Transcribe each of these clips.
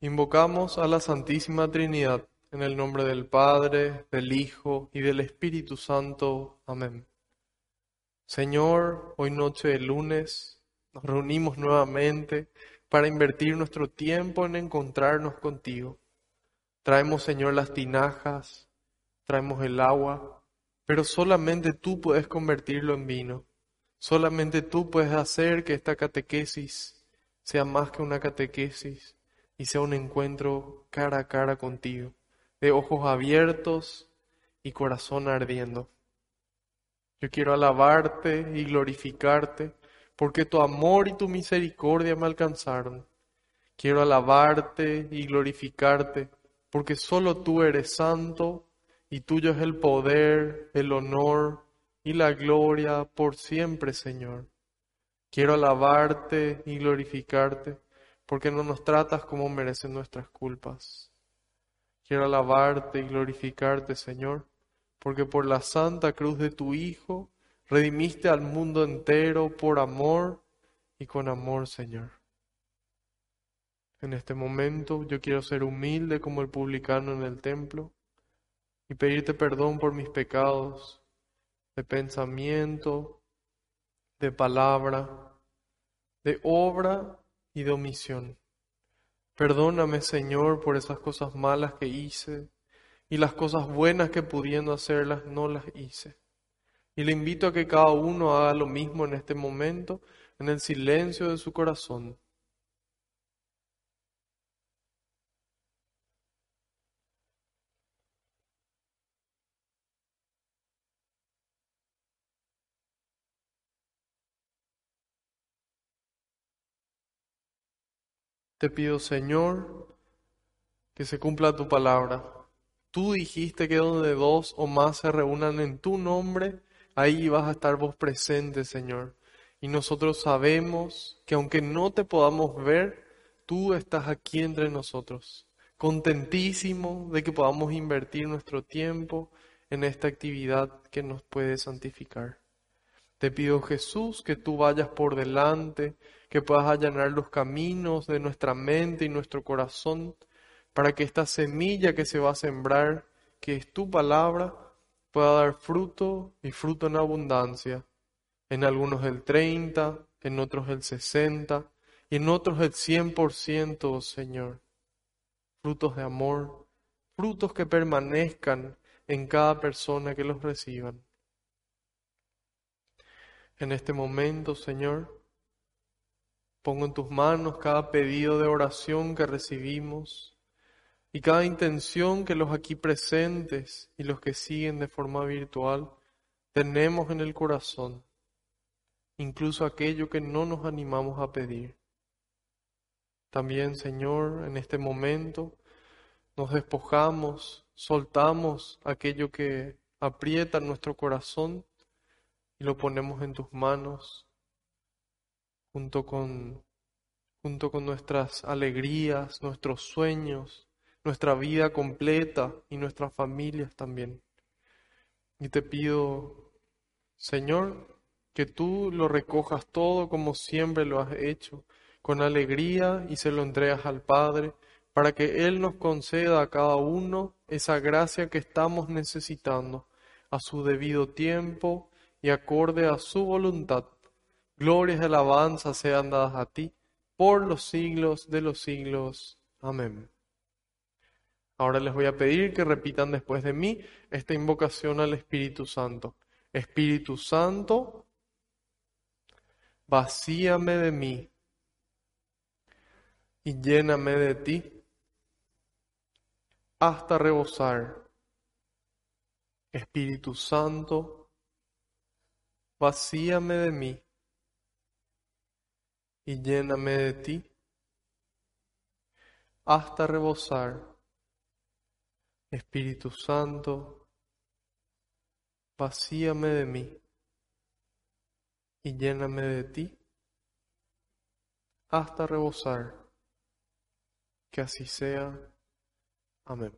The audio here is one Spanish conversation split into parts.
Invocamos a la Santísima Trinidad en el nombre del Padre, del Hijo y del Espíritu Santo. Amén. Señor, hoy noche de lunes nos reunimos nuevamente para invertir nuestro tiempo en encontrarnos contigo. Traemos, Señor, las tinajas, traemos el agua, pero solamente tú puedes convertirlo en vino. Solamente tú puedes hacer que esta catequesis sea más que una catequesis y sea un encuentro cara a cara contigo, de ojos abiertos y corazón ardiendo. Yo quiero alabarte y glorificarte porque tu amor y tu misericordia me alcanzaron. Quiero alabarte y glorificarte porque solo tú eres santo y tuyo es el poder, el honor y la gloria por siempre, Señor. Quiero alabarte y glorificarte porque no nos tratas como merecen nuestras culpas. Quiero alabarte y glorificarte, Señor, porque por la santa cruz de tu Hijo redimiste al mundo entero por amor y con amor, Señor. En este momento yo quiero ser humilde como el publicano en el templo y pedirte perdón por mis pecados de pensamiento, de palabra, de obra y de omisión. Perdóname, Señor, por esas cosas malas que hice y las cosas buenas que pudiendo hacerlas no las hice. Y le invito a que cada uno haga lo mismo en este momento, en el silencio de su corazón. Te pido, Señor, que se cumpla tu palabra. Tú dijiste que donde dos o más se reúnan en tu nombre, ahí vas a estar vos presente, Señor. Y nosotros sabemos que aunque no te podamos ver, tú estás aquí entre nosotros. Contentísimo de que podamos invertir nuestro tiempo en esta actividad que nos puede santificar. Te pido Jesús que tú vayas por delante, que puedas allanar los caminos de nuestra mente y nuestro corazón, para que esta semilla que se va a sembrar, que es tu palabra, pueda dar fruto y fruto en abundancia. En algunos el 30, en otros el 60 y en otros el 100%, Señor. Frutos de amor, frutos que permanezcan en cada persona que los reciban. En este momento, Señor, Pongo en tus manos cada pedido de oración que recibimos y cada intención que los aquí presentes y los que siguen de forma virtual tenemos en el corazón, incluso aquello que no nos animamos a pedir. También, Señor, en este momento nos despojamos, soltamos aquello que aprieta nuestro corazón y lo ponemos en tus manos junto con, junto con nuestras alegrías, nuestros sueños, nuestra vida completa y nuestras familias también. Y te pido, Señor, que tú lo recojas todo como siempre lo has hecho, con alegría y se lo entregas al Padre, para que Él nos conceda a cada uno esa gracia que estamos necesitando, a su debido tiempo y acorde a su voluntad Glorias y alabanzas sean dadas a ti por los siglos de los siglos. Amén. Ahora les voy a pedir que repitan después de mí esta invocación al Espíritu Santo. Espíritu Santo, vacíame de mí y lléname de ti hasta rebosar. Espíritu Santo, vacíame de mí y lléname de ti hasta rebosar. Espíritu Santo, vacíame de mí y lléname de ti hasta rebosar. Que así sea. Amén.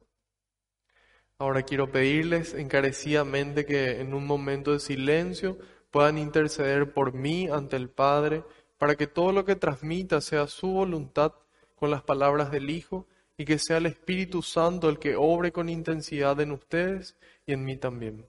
Ahora quiero pedirles encarecidamente que en un momento de silencio puedan interceder por mí ante el Padre para que todo lo que transmita sea su voluntad con las palabras del Hijo y que sea el Espíritu Santo el que obre con intensidad en ustedes y en mí también.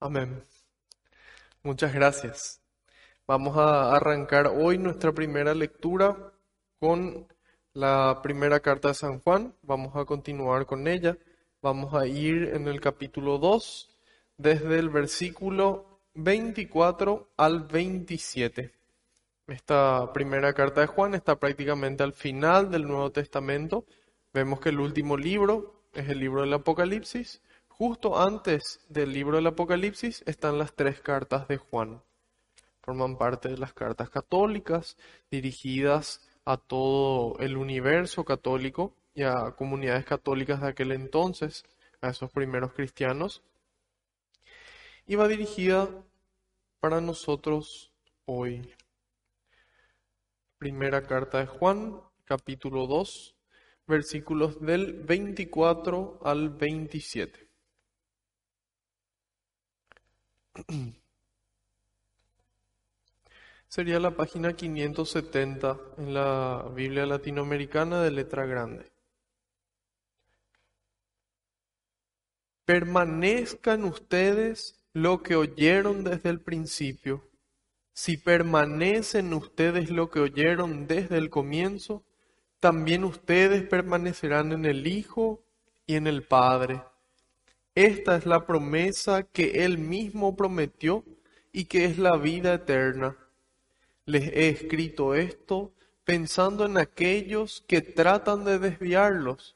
Amén. Muchas gracias. Vamos a arrancar hoy nuestra primera lectura con la primera carta de San Juan. Vamos a continuar con ella. Vamos a ir en el capítulo 2, desde el versículo 24 al 27. Esta primera carta de Juan está prácticamente al final del Nuevo Testamento. Vemos que el último libro es el libro del Apocalipsis Justo antes del libro del Apocalipsis están las tres cartas de Juan. Forman parte de las cartas católicas dirigidas a todo el universo católico y a comunidades católicas de aquel entonces, a esos primeros cristianos. Y va dirigida para nosotros hoy. Primera carta de Juan, capítulo 2, versículos del 24 al 27. Sería la página 570 en la Biblia latinoamericana de letra grande. Permanezcan ustedes lo que oyeron desde el principio. Si permanecen ustedes lo que oyeron desde el comienzo, también ustedes permanecerán en el Hijo y en el Padre. Esta es la promesa que Él mismo prometió y que es la vida eterna. Les he escrito esto pensando en aquellos que tratan de desviarlos,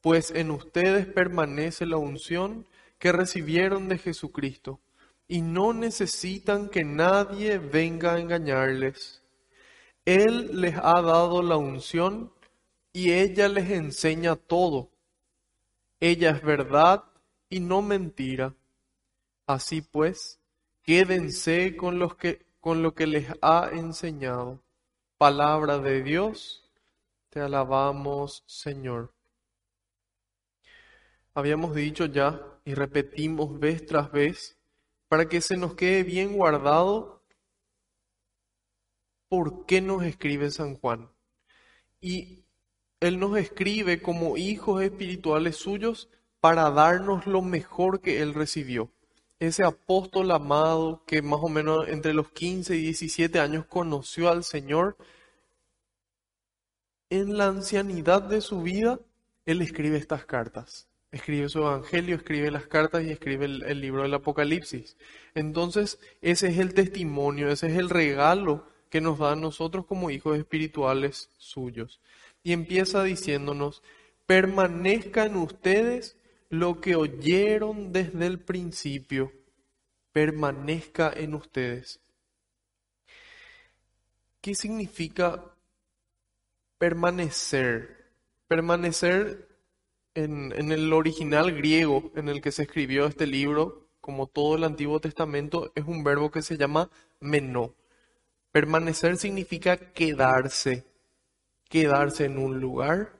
pues en ustedes permanece la unción que recibieron de Jesucristo y no necesitan que nadie venga a engañarles. Él les ha dado la unción y ella les enseña todo. Ella es verdad y no mentira. Así pues, quédense con, los que, con lo que les ha enseñado. Palabra de Dios, te alabamos, Señor. Habíamos dicho ya y repetimos vez tras vez para que se nos quede bien guardado por qué nos escribe San Juan. Y él nos escribe como hijos espirituales suyos para darnos lo mejor que Él recibió. Ese apóstol amado que más o menos entre los 15 y 17 años conoció al Señor, en la ancianidad de su vida, Él escribe estas cartas. Escribe su evangelio, escribe las cartas y escribe el, libro del Apocalipsis. Entonces, ese es el testimonio, ese es el regalo que nos da a nosotros como hijos espirituales suyos. Y empieza diciéndonos, permanezcan ustedes lo que oyeron desde el principio permanezca en ustedes. ¿Qué significa permanecer? Permanecer en, el original griego en el que se escribió este libro, como todo el Antiguo Testamento, es un verbo que se llama menó. Permanecer significa quedarse, quedarse en un lugar,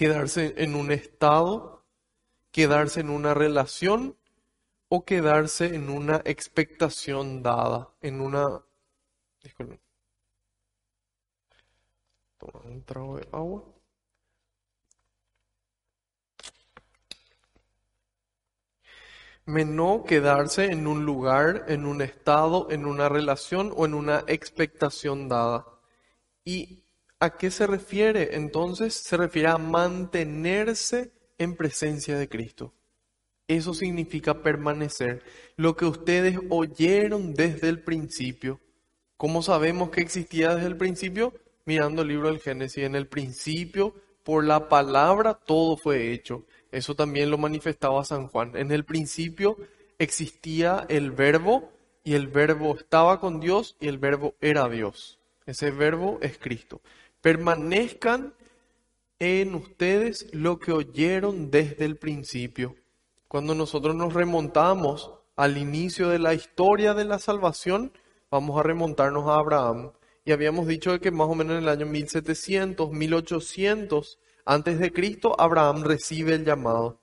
quedarse en un estado quedarse en una relación o quedarse en una expectación dada, en una... Disculpen. Toma un trago de agua. Menó quedarse en un lugar, en un estado, en una relación o en una expectación dada. ¿Y a qué se refiere? Entonces se refiere a mantenerse en presencia de Cristo. Eso significa permanecer. Lo que ustedes oyeron desde el principio. ¿Cómo sabemos que existía desde el principio? Mirando el libro del Génesis. En el principio, por la palabra, todo fue hecho. Eso también lo manifestaba San Juan. En el principio existía el verbo y el verbo estaba con Dios y el verbo era Dios. Ese verbo es Cristo. Permanezcan en ustedes lo que oyeron desde el principio. Cuando nosotros nos remontamos al inicio de la historia de la salvación, vamos a remontarnos a Abraham. Y habíamos dicho que más o menos en el año 1700, 1800 antes de Cristo, Abraham recibe el llamado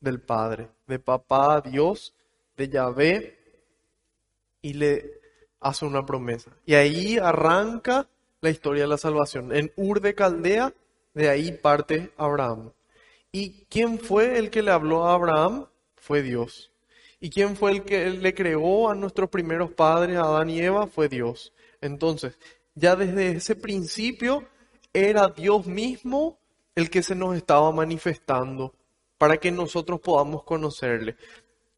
del Padre, de papá Dios, de Yahvé, y le hace una promesa. Y ahí arranca la historia de la salvación. En Ur de Caldea, de ahí parte Abraham. ¿Y quién fue el que le habló a Abraham? Fue Dios. ¿Y quién fue el que le creó a nuestros primeros padres, a Adán y Eva? Fue Dios. Entonces, ya desde ese principio era Dios mismo el que se nos estaba manifestando para que nosotros podamos conocerle.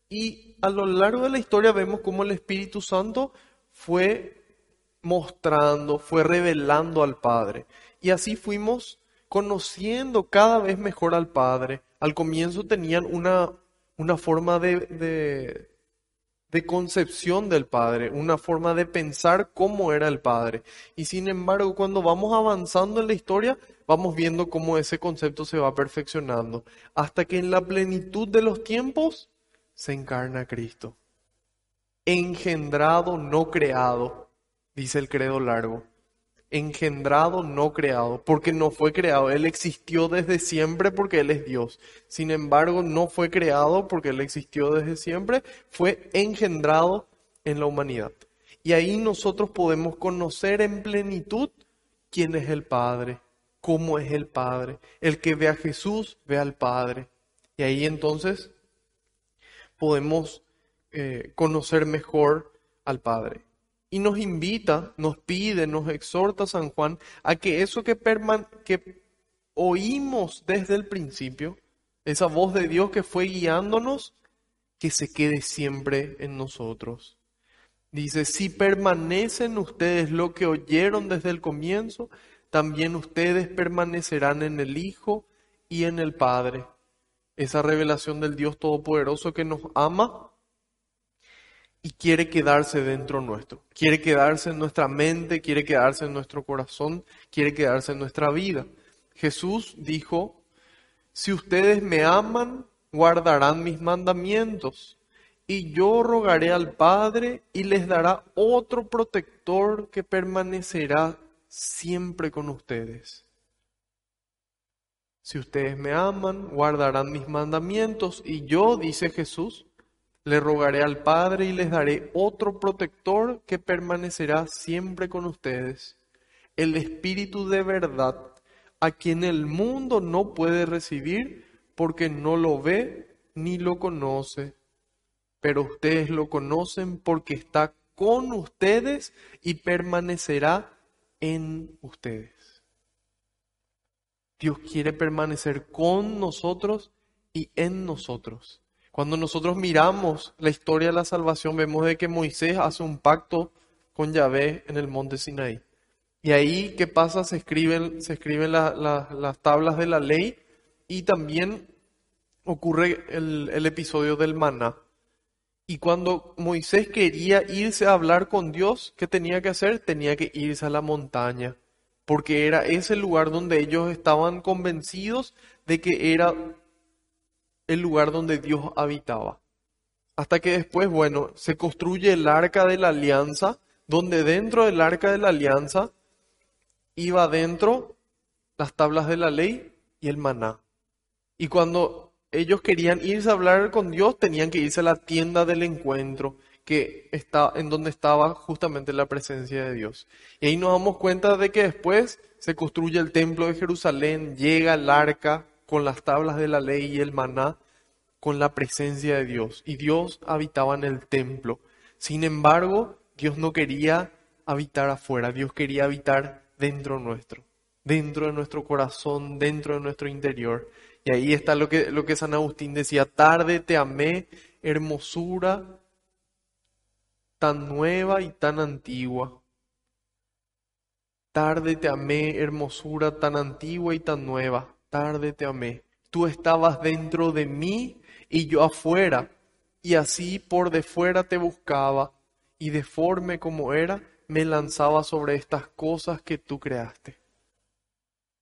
Y a lo largo de la historia vemos cómo el Espíritu Santo fue mostrando, fue revelando al Padre. Y así fuimos conociendo cada vez mejor al Padre. Al comienzo tenían una, una forma de, de concepción del Padre, una forma de pensar cómo era el Padre. Y sin embargo, cuando vamos avanzando en la historia, vamos viendo cómo ese concepto se va perfeccionando, hasta que en la plenitud de los tiempos se encarna Cristo. Engendrado, no creado, dice el credo largo engendrado, no creado, porque no fue creado. Él existió desde siempre porque Él es Dios. Sin embargo, no fue creado porque Él existió desde siempre, fue engendrado en la humanidad. Y ahí nosotros podemos conocer en plenitud quién es el Padre, cómo es el Padre. El que ve a Jesús, ve al Padre. Y ahí entonces podemos eh, conocer mejor al Padre y nos invita, nos pide, nos exhorta San Juan a que eso que, que oímos desde el principio, esa voz de Dios que fue guiándonos, que se quede siempre en nosotros. Dice, si permanecen ustedes lo que oyeron desde el comienzo, también ustedes permanecerán en el Hijo y en el Padre. Esa revelación del Dios Todopoderoso que nos ama y quiere quedarse dentro nuestro. Quiere quedarse en nuestra mente, quiere quedarse en nuestro corazón, quiere quedarse en nuestra vida. Jesús dijo, si ustedes me aman, guardarán mis mandamientos. Y yo rogaré al Padre y les dará otro protector que permanecerá siempre con ustedes. Si ustedes me aman, guardarán mis mandamientos. Y yo, dice Jesús, le rogaré al Padre y les daré otro protector que permanecerá siempre con ustedes, el Espíritu de verdad, a quien el mundo no puede recibir porque no lo ve ni lo conoce. Pero ustedes lo conocen porque está con ustedes y permanecerá en ustedes. Dios quiere permanecer con nosotros y en nosotros. Cuando nosotros miramos la historia de la salvación, vemos de que Moisés hace un pacto con Yahvé en el monte Sinaí. Y ahí, ¿qué pasa? Se escriben, se escriben las tablas de la ley y también ocurre el, el episodio del maná. Y cuando Moisés quería irse a hablar con Dios, ¿qué tenía que hacer? Tenía que irse a la montaña, porque era ese lugar donde ellos estaban convencidos de que era el lugar donde Dios habitaba. Hasta que después, bueno, se construye el arca de la alianza, donde dentro del arca de la alianza iba dentro las tablas de la ley y el maná. Y cuando ellos querían irse a hablar con Dios, tenían que irse a la tienda del encuentro, que está en donde estaba justamente la presencia de Dios. Y ahí nos damos cuenta de que después se construye el templo de Jerusalén, llega el arca con las tablas de la ley y el maná, con la presencia de Dios. Y Dios habitaba en el templo. Sin embargo, Dios no quería habitar afuera, Dios quería habitar dentro nuestro, dentro de nuestro corazón, dentro de nuestro interior. Y ahí está lo que, lo que San Agustín decía, tarde te amé, hermosura tan nueva y tan antigua. Tarde te amé, hermosura tan antigua y tan nueva. Tú estabas dentro de mí y yo afuera, y así por de fuera te buscaba, y deforme como era, me lanzaba sobre estas cosas que tú creaste.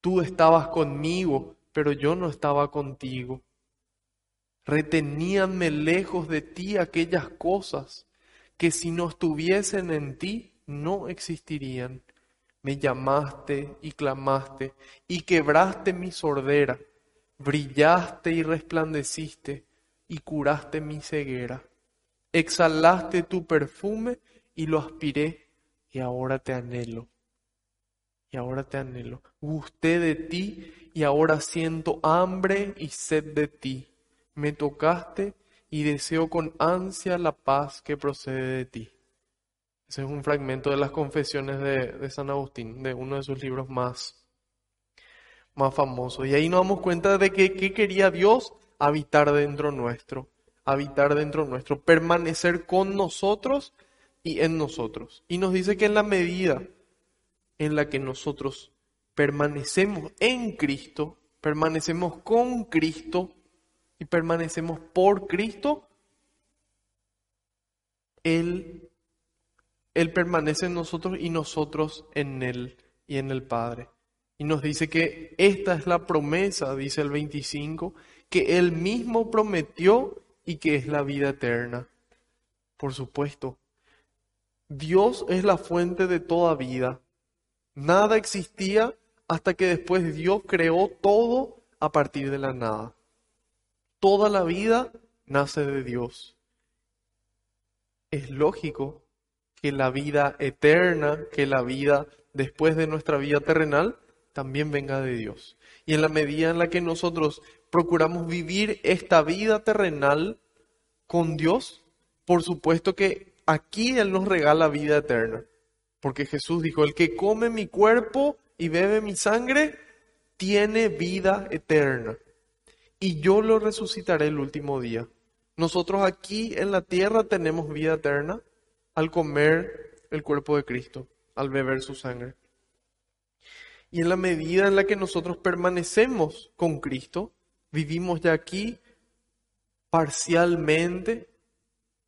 Tú estabas conmigo, pero yo no estaba contigo. Reteníanme lejos de ti aquellas cosas que si no estuviesen en ti no existirían. Me llamaste y clamaste y quebraste mi sordera, brillaste y resplandeciste y curaste mi ceguera. Exhalaste tu perfume y lo aspiré y ahora te anhelo. Y ahora te anhelo. Gusté de ti y ahora siento hambre y sed de ti. Me tocaste y deseo con ansia la paz que procede de ti. Es un fragmento de las confesiones de, San Agustín, de uno de sus libros más, más famosos. Y ahí nos damos cuenta de que ¿qué quería Dios? Habitar dentro nuestro, habitar dentro nuestro, permanecer con nosotros y en nosotros. Y nos dice que en la medida en la que nosotros permanecemos en Cristo, permanecemos con Cristo y permanecemos por Cristo, Él, Él permanece en nosotros y nosotros en Él y en el Padre. Y nos dice que esta es la promesa, dice el 25, que Él mismo prometió y que es la vida eterna. Por supuesto, Dios es la fuente de toda vida. Nada existía hasta que después Dios creó todo a partir de la nada. Toda la vida nace de Dios. Es lógico que la vida eterna, que la vida después de nuestra vida terrenal, también venga de Dios. Y en la medida en la que nosotros procuramos vivir esta vida terrenal con Dios, por supuesto que aquí Él nos regala vida eterna. Porque Jesús dijo, el que come mi cuerpo y bebe mi sangre, tiene vida eterna. Y yo lo resucitaré el último día. Nosotros aquí en la tierra tenemos vida eterna al comer el cuerpo de Cristo, al beber su sangre. Y en la medida en la que nosotros permanecemos con Cristo, vivimos ya aquí parcialmente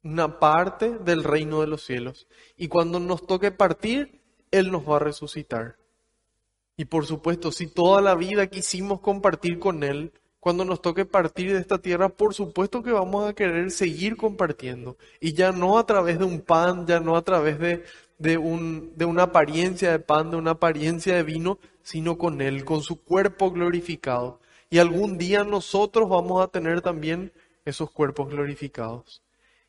una parte del reino de los cielos. Y cuando nos toque partir, Él nos va a resucitar. Y por supuesto, si toda la vida quisimos compartir con Él, cuando nos toque partir de esta tierra, por supuesto que vamos a querer seguir compartiendo. Y ya no a través de un pan, ya no a través de, de, un, de una apariencia de pan, de una apariencia de vino, sino con Él, con su cuerpo glorificado. Y algún día nosotros vamos a tener también esos cuerpos glorificados.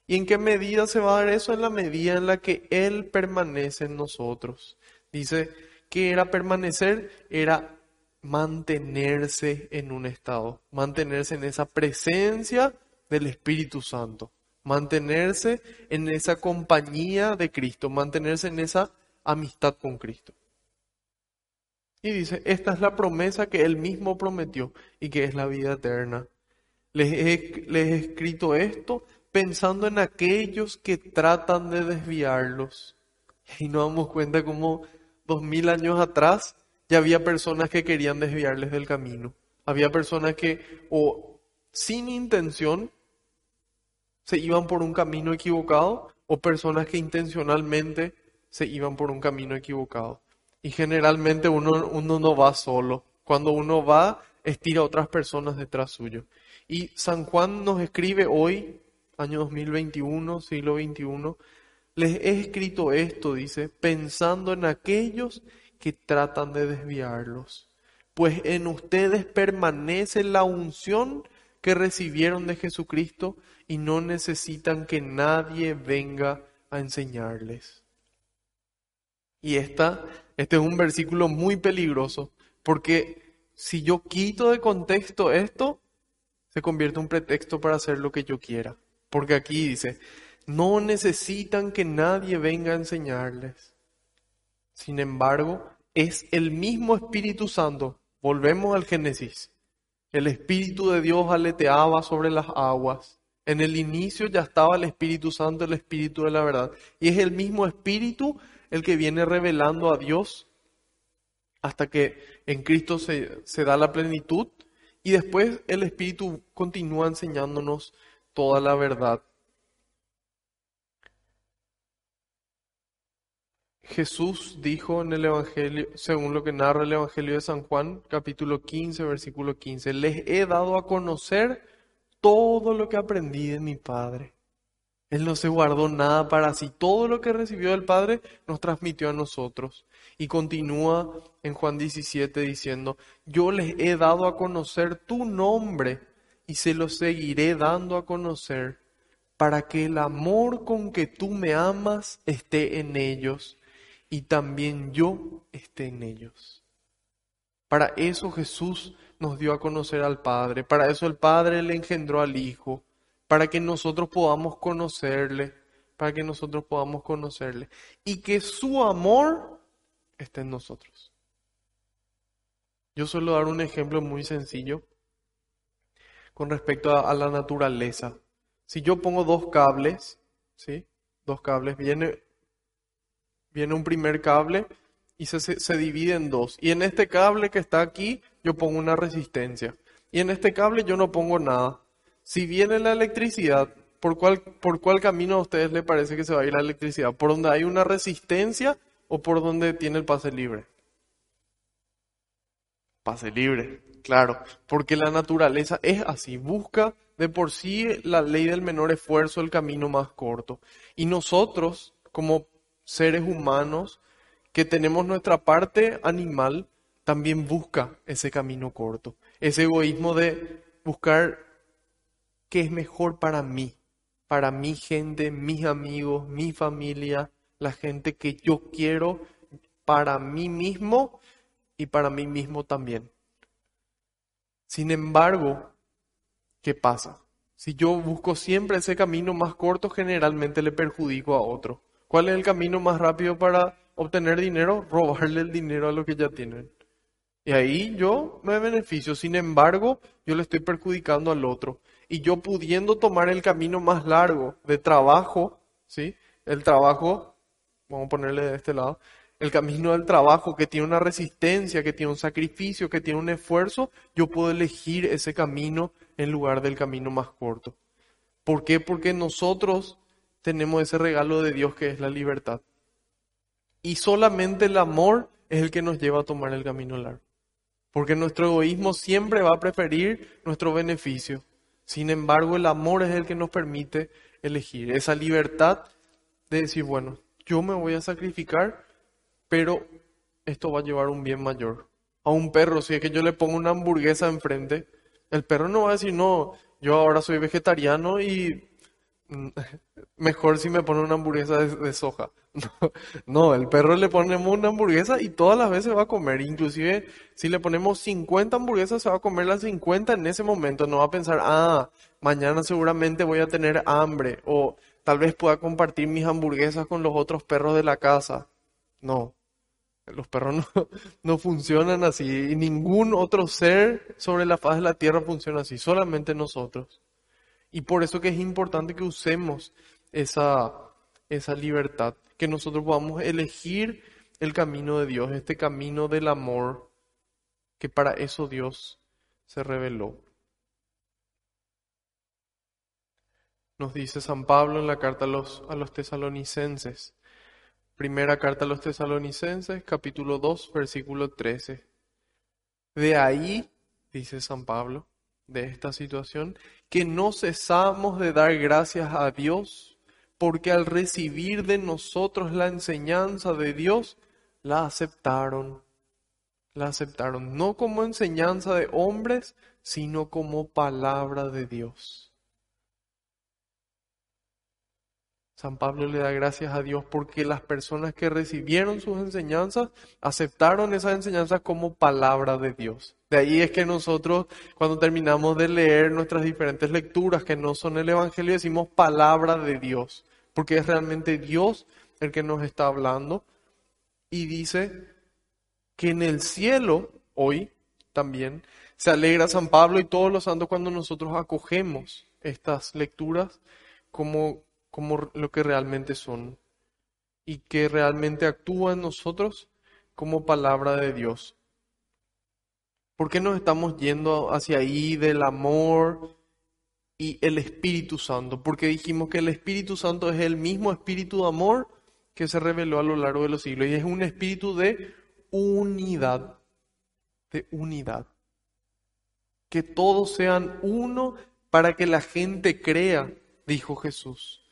¿Y en qué medida se va a dar eso? En la medida en la que Él permanece en nosotros. Dice que era permanecer, era mantenerse en un estado, mantenerse en esa presencia del Espíritu Santo, mantenerse en esa compañía de Cristo, mantenerse en esa amistad con Cristo. Y dice, esta es la promesa que Él mismo prometió y que es la vida eterna. Les he, escrito esto pensando en aquellos que tratan de desviarlos. Y nos damos cuenta como dos mil años atrás ya había personas que querían desviarles del camino. Había personas que o sin intención se iban por un camino equivocado o personas que intencionalmente se iban por un camino equivocado. Y generalmente uno, uno no va solo. Cuando uno va, estira a otras personas detrás suyo. Y San Juan nos escribe hoy año 2021, siglo XXI, les he escrito esto, dice, pensando en aquellos que tratan de desviarlos. Pues en ustedes permanece la unción que recibieron de Jesucristo y no necesitan que nadie venga a enseñarles. Y esta, este es un versículo muy peligroso, porque si yo quito de contexto esto, se convierte en un pretexto para hacer lo que yo quiera. Porque aquí dice, no necesitan que nadie venga a enseñarles. Sin embargo, es el mismo Espíritu Santo. Volvemos al Génesis. El Espíritu de Dios aleteaba sobre las aguas. En el inicio ya estaba el Espíritu Santo, el Espíritu de la verdad. Y es el mismo Espíritu el que viene revelando a Dios hasta que en Cristo se, se da la plenitud. Y después el Espíritu continúa enseñándonos toda la verdad. Jesús dijo en el Evangelio, según lo que narra el Evangelio de San Juan, capítulo 15, versículo 15, les he dado a conocer todo lo que aprendí de mi Padre. Él no se guardó nada para sí. Todo lo que recibió del Padre nos transmitió a nosotros. Y continúa en Juan 17 diciendo, yo les he dado a conocer tu nombre y se lo seguiré dando a conocer para que el amor con que tú me amas esté en ellos y también yo esté en ellos. Para eso Jesús nos dio a conocer al Padre, para eso el Padre le engendró al Hijo, para que nosotros podamos conocerle, para que nosotros podamos conocerle y que su amor esté en nosotros. Yo suelo dar un ejemplo muy sencillo con respecto a, la naturaleza. Si yo pongo dos cables, ¿sí? Dos cables, viene viene un primer cable y se, se, divide en dos. Y en este cable que está aquí, yo pongo una resistencia. Y en este cable yo no pongo nada. Si viene la electricidad, ¿por cuál, ¿por cuál camino a ustedes les parece que se va a ir la electricidad? ¿Por donde hay una resistencia o por donde tiene el pase libre? Pase libre, claro, porque la naturaleza es así, busca de por sí la ley del menor esfuerzo, el camino más corto. Y nosotros, como seres humanos que tenemos nuestra parte animal, también busca ese camino corto. Ese egoísmo de buscar qué es mejor para mí, para mi gente, mis amigos, mi familia, la gente que yo quiero, para mí mismo y para mí mismo también. Sin embargo, ¿qué pasa? Si yo busco siempre ese camino más corto, generalmente le perjudico a otro. ¿Cuál es el camino más rápido para obtener dinero? Robarle el dinero a los que ya tienen. Y ahí yo me beneficio. Sin embargo, yo le estoy perjudicando al otro. Y yo pudiendo tomar el camino más largo de trabajo, ¿sí? El trabajo, vamos a ponerle de este lado, el camino del trabajo que tiene una resistencia, que tiene un sacrificio, que tiene un esfuerzo, yo puedo elegir ese camino en lugar del camino más corto. ¿Por qué? Porque nosotros tenemos ese regalo de Dios que es la libertad. Y solamente el amor es el que nos lleva a tomar el camino largo. Porque nuestro egoísmo siempre va a preferir nuestro beneficio. Sin embargo, el amor es el que nos permite elegir esa libertad de decir, bueno, yo me voy a sacrificar, pero esto va a llevar un bien mayor. A un perro, si es que yo le pongo una hamburguesa enfrente, el perro no va a decir, no, yo ahora soy vegetariano y mejor si me pone una hamburguesa de, soja. No, el perro le ponemos una hamburguesa y todas las veces va a comer. Inclusive si le ponemos 50 hamburguesas se va a comer las 50 en ese momento. No va a pensar, ah, mañana seguramente voy a tener hambre o tal vez pueda compartir mis hamburguesas con los otros perros de la casa. No, los perros no, no funcionan así y ningún otro ser sobre la faz de la tierra funciona así, solamente nosotros. Y por eso que es importante que usemos esa, esa libertad, que nosotros podamos elegir el camino de Dios, este camino del amor, que para eso Dios se reveló. Nos dice San Pablo en la carta a los, a los tesalonicenses, primera carta a los tesalonicenses, capítulo 2, versículo 13. De ahí, dice San Pablo, de esta situación, que no cesamos de dar gracias a Dios, porque al recibir de nosotros la enseñanza de Dios, la aceptaron. La aceptaron no como enseñanza de hombres, sino como palabra de Dios. San Pablo le da gracias a Dios porque las personas que recibieron sus enseñanzas aceptaron esas enseñanzas como palabra de Dios. De ahí es que nosotros cuando terminamos de leer nuestras diferentes lecturas que no son el Evangelio decimos palabra de Dios, porque es realmente Dios el que nos está hablando y dice que en el cielo hoy también se alegra San Pablo y todos los santos cuando nosotros acogemos estas lecturas como como lo que realmente son y que realmente actúa en nosotros como palabra de Dios. ¿Por qué nos estamos yendo hacia ahí del amor y el Espíritu Santo? Porque dijimos que el Espíritu Santo es el mismo Espíritu de amor que se reveló a lo largo de los siglos y es un espíritu de unidad, de unidad. Que todos sean uno para que la gente crea, dijo Jesús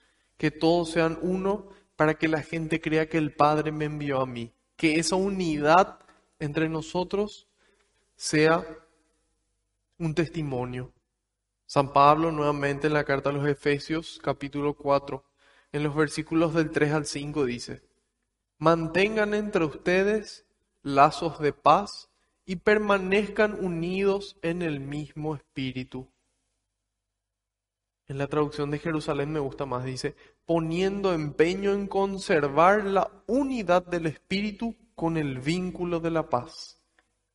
que todos sean uno para que la gente crea que el Padre me envió a mí. Que esa unidad entre nosotros sea un testimonio. San Pablo nuevamente en la carta a los Efesios capítulo 4, en los versículos del 3 al 5 dice, mantengan entre ustedes lazos de paz y permanezcan unidos en el mismo espíritu en la traducción de Jerusalén me gusta más, dice, poniendo empeño en conservar la unidad del Espíritu con el vínculo de la paz.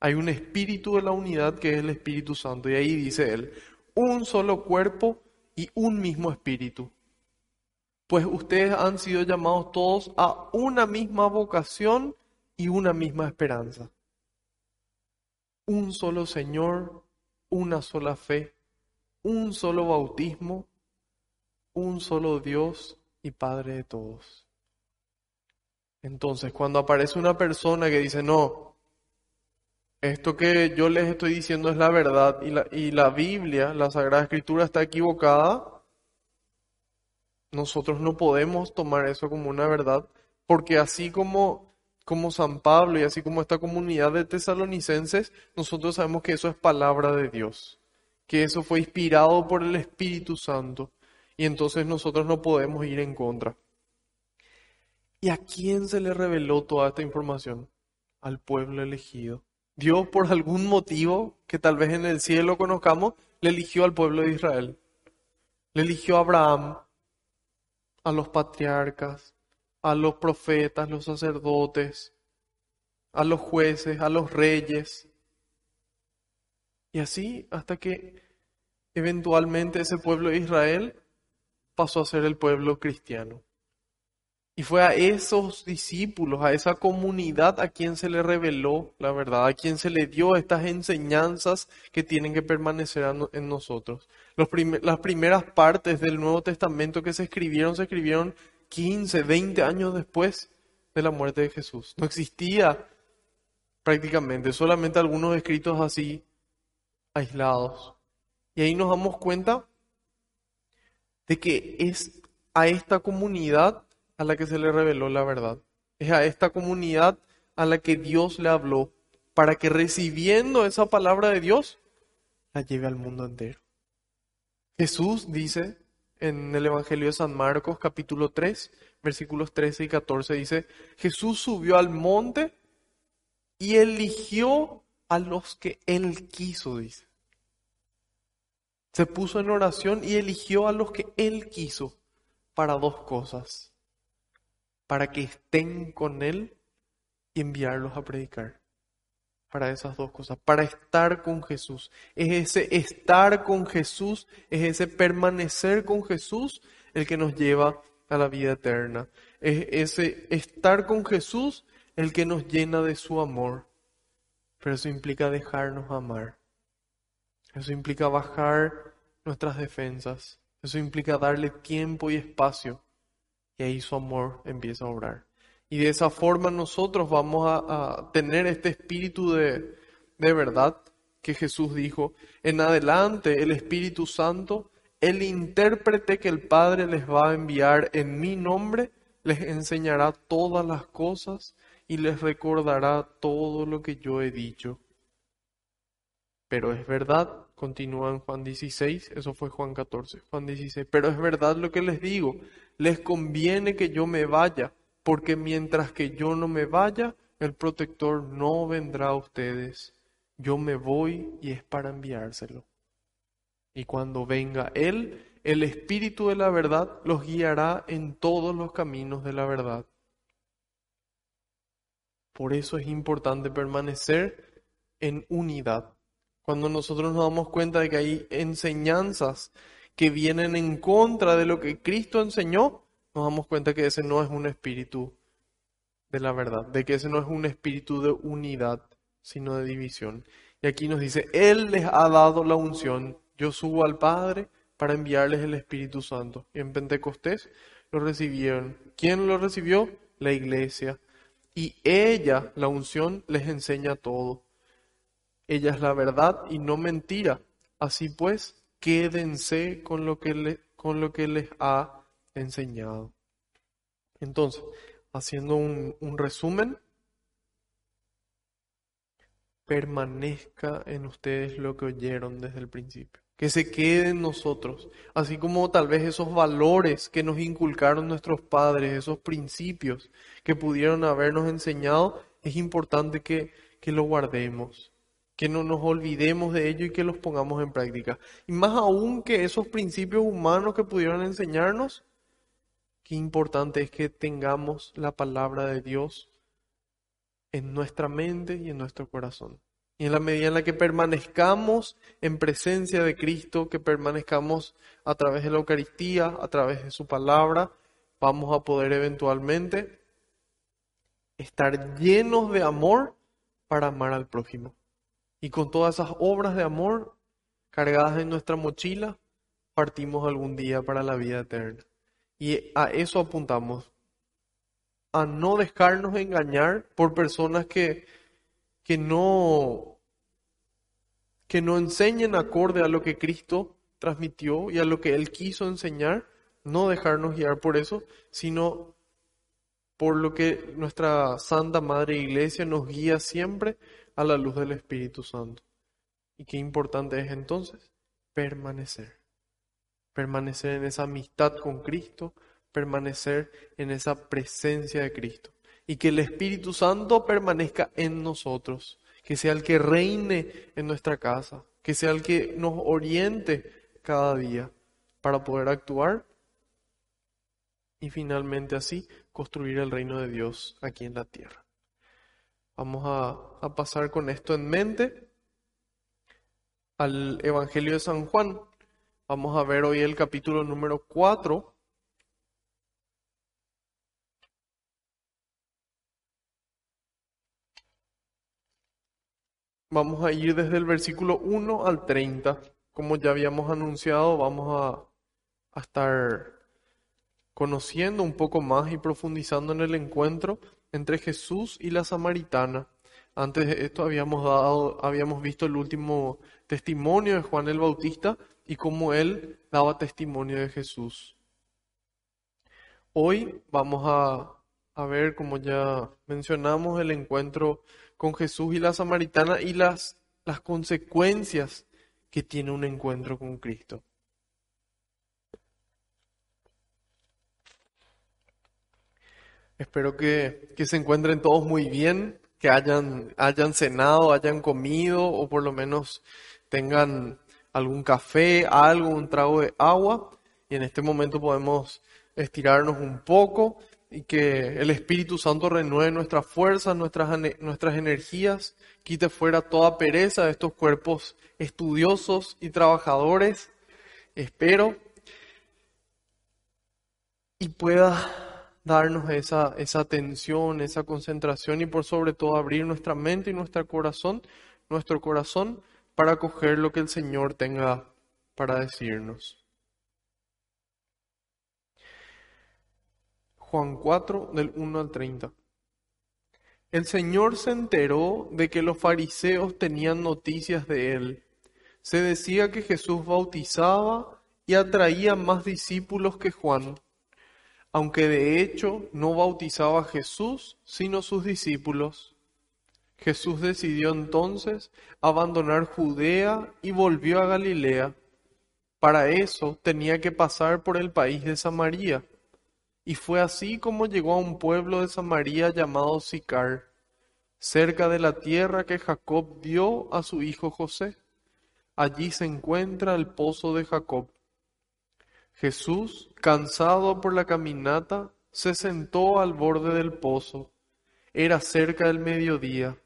Hay un espíritu de la unidad que es el Espíritu Santo. Y ahí dice él, un solo cuerpo y un mismo espíritu. Pues ustedes han sido llamados todos a una misma vocación y una misma esperanza. Un solo Señor, una sola fe un solo bautismo, un solo Dios Padre de todos. Entonces, cuando aparece una persona que dice, no, esto que yo les estoy diciendo es la verdad y la, y la Biblia, la Sagrada Escritura está equivocada, nosotros no podemos tomar eso como una verdad, porque así como, como San Pablo y así como esta comunidad de tesalonicenses, nosotros sabemos que eso es palabra de Dios que eso fue inspirado por el Espíritu Santo y entonces nosotros no podemos ir en contra. ¿Y a quién se le reveló toda esta información? Al pueblo elegido. Dios, por algún motivo que tal vez en el cielo conozcamos, le eligió al pueblo de Israel. Le eligió a Abraham, a los patriarcas, a los profetas, los sacerdotes, a los jueces, a los reyes, y así hasta que eventualmente ese pueblo de Israel pasó a ser el pueblo cristiano. Y fue a esos discípulos, a esa comunidad a quien se le reveló la verdad, a quien se le dio estas enseñanzas que tienen que permanecer en nosotros. las primeras partes del Nuevo Testamento que se escribieron, se escribieron 15, 20 años después de la muerte de Jesús. No existía prácticamente, solamente algunos escritos así aislados. Y ahí nos damos cuenta de que es a esta comunidad a la que se le reveló la verdad. Es a esta comunidad a la que Dios le habló para que recibiendo esa palabra de Dios la lleve al mundo entero. Jesús dice en el Evangelio de San Marcos capítulo 3 versículos 13 y 14 dice, Jesús subió al monte y eligió a los que él quiso, dice. Se puso en oración y eligió a los que Él quiso para dos cosas. Para que estén con Él y enviarlos a predicar. Para esas dos cosas. Para estar con Jesús. Es ese estar con Jesús, es ese permanecer con Jesús el que nos lleva a la vida eterna. Es ese estar con Jesús el que nos llena de su amor. Pero eso implica dejarnos amar. Eso implica bajar nuestras defensas. Eso implica darle tiempo y espacio. Y ahí su amor empieza a obrar. Y de esa forma nosotros vamos a, tener este espíritu de, de verdad que Jesús dijo. En adelante el Espíritu Santo, el intérprete que el Padre les va a enviar en mi nombre, les enseñará todas las cosas y les recordará todo lo que yo he dicho. Pero es verdad continúa en Juan 16, eso fue Juan 14, Juan 16. Pero es verdad lo que les digo, les conviene que yo me vaya, porque mientras que yo no me vaya, el protector no vendrá a ustedes. Yo me voy y es para enviárselo. Y cuando venga Él, el Espíritu de la verdad los guiará en todos los caminos de la verdad. Por eso es importante permanecer en unidad. Cuando nosotros nos damos cuenta de que hay enseñanzas que vienen en contra de lo que Cristo enseñó, nos damos cuenta que ese no es un espíritu de la verdad, de que ese no es un espíritu de unidad, sino de división. Y aquí nos dice, Él les ha dado la unción, yo subo al Padre para enviarles el Espíritu Santo. Y en Pentecostés lo recibieron. ¿Quién lo recibió? La iglesia. Y ella, la unción, les enseña todo. Ella es la verdad y no mentira. Así pues, quédense con lo que, le, con lo que les ha enseñado. Entonces, haciendo un, resumen, permanezca en ustedes lo que oyeron desde el principio que se quede en nosotros, así como tal vez esos valores que nos inculcaron nuestros padres, esos principios que pudieron habernos enseñado, es importante que, que lo guardemos, que no nos olvidemos de ello y que los pongamos en práctica. Y más aún que esos principios humanos que pudieron enseñarnos, qué importante es que tengamos la palabra de Dios en nuestra mente y en nuestro corazón. Y en la medida en la que permanezcamos en presencia de Cristo, que permanezcamos a través de la Eucaristía, a través de su palabra, vamos a poder eventualmente estar llenos de amor para amar al prójimo. Y con todas esas obras de amor cargadas en nuestra mochila, partimos algún día para la vida eterna. Y a eso apuntamos, a no dejarnos engañar por personas que que no, que no enseñen acorde a lo que Cristo transmitió y a lo que Él quiso enseñar, no dejarnos guiar por eso, sino por lo que nuestra Santa Madre Iglesia nos guía siempre a la luz del Espíritu Santo. Y qué importante es entonces permanecer. Permanecer en esa amistad con Cristo, permanecer en esa presencia de Cristo y que el Espíritu Santo permanezca en nosotros, que sea el que reine en nuestra casa, que sea el que nos oriente cada día para poder actuar y finalmente así construir el reino de Dios aquí en la tierra. Vamos a, a pasar con esto en mente al Evangelio de San Juan. Vamos a ver hoy el capítulo número 4 Vamos a ir desde el versículo 1 al 30. Como ya habíamos anunciado, vamos a, estar conociendo un poco más y profundizando en el encuentro entre Jesús y la samaritana. Antes de esto habíamos dado, habíamos visto el último testimonio de Juan el Bautista y cómo él daba testimonio de Jesús. Hoy vamos a, ver, como ya mencionamos, el encuentro con Jesús y la samaritana y las, las consecuencias que tiene un encuentro con Cristo. Espero que, que, se encuentren todos muy bien, que hayan, hayan cenado, hayan comido o por lo menos tengan algún café, algo, un trago de agua. Y en este momento podemos estirarnos un poco y que el Espíritu Santo renueve nuestras fuerzas, nuestras, nuestras energías, quite fuera toda pereza de estos cuerpos estudiosos y trabajadores, espero, y pueda darnos esa, esa atención, esa concentración y por sobre todo abrir nuestra mente y nuestro corazón, nuestro corazón para acoger lo que el Señor tenga para decirnos. Juan 4 del 1 al 30. El Señor se enteró de que los fariseos tenían noticias de él. Se decía que Jesús bautizaba y atraía más discípulos que Juan, aunque de hecho no bautizaba a Jesús, sino sus discípulos. Jesús decidió entonces abandonar Judea y volvió a Galilea. Para eso tenía que pasar por el país de Samaria. Y fue así como llegó a un pueblo de Samaria llamado Sicar, cerca de la tierra que Jacob dio a su hijo José. Allí se encuentra el pozo de Jacob. Jesús, cansado por la caminata, se sentó al borde del pozo. Era cerca del mediodía.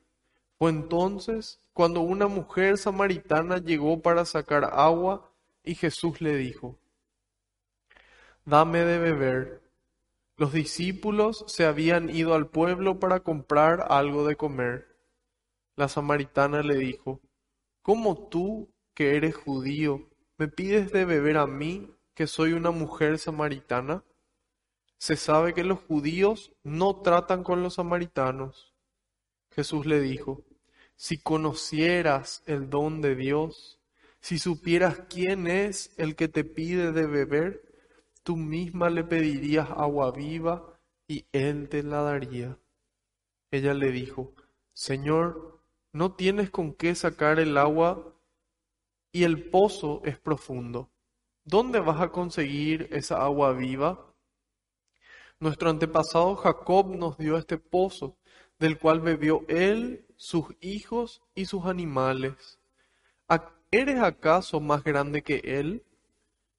Fue entonces cuando una mujer samaritana llegó para sacar agua y Jesús le dijo, Dame de beber. Los discípulos se habían ido al pueblo para comprar algo de comer. La samaritana le dijo, ¿Cómo tú, que eres judío, me pides de beber a mí, que soy una mujer samaritana? Se sabe que los judíos no tratan con los samaritanos. Jesús le dijo, si conocieras el don de Dios, si supieras quién es el que te pide de beber, tú misma le pedirías agua viva y él te la daría. Ella le dijo, Señor, no tienes con qué sacar el agua y el pozo es profundo. ¿Dónde vas a conseguir esa agua viva? Nuestro antepasado Jacob nos dio este pozo, del cual bebió él sus hijos y sus animales. ¿Eres acaso más grande que él?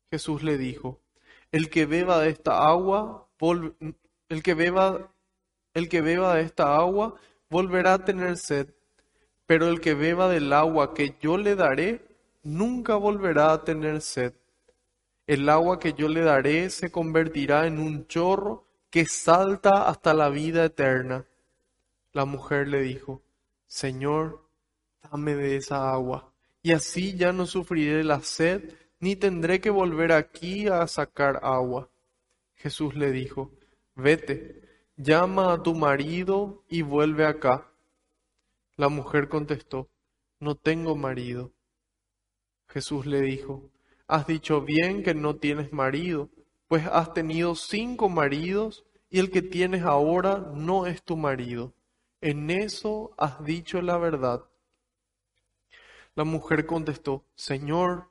Jesús le dijo, el que beba de esta agua, el que beba, el que beba de esta agua volverá a tener sed, pero el que beba del agua que yo le daré, nunca volverá a tener sed. El agua que yo le daré se convertirá en un chorro que salta hasta la vida eterna. La mujer le dijo, Señor, dame de esa agua, y así ya no sufriré la sed, ni tendré que volver aquí a sacar agua. Jesús le dijo, vete, llama a tu marido y vuelve acá. La mujer contestó, no tengo marido. Jesús le dijo, has dicho bien que no tienes marido, pues has tenido cinco maridos y el que tienes ahora no es tu marido en eso has dicho la verdad. La mujer contestó, Señor,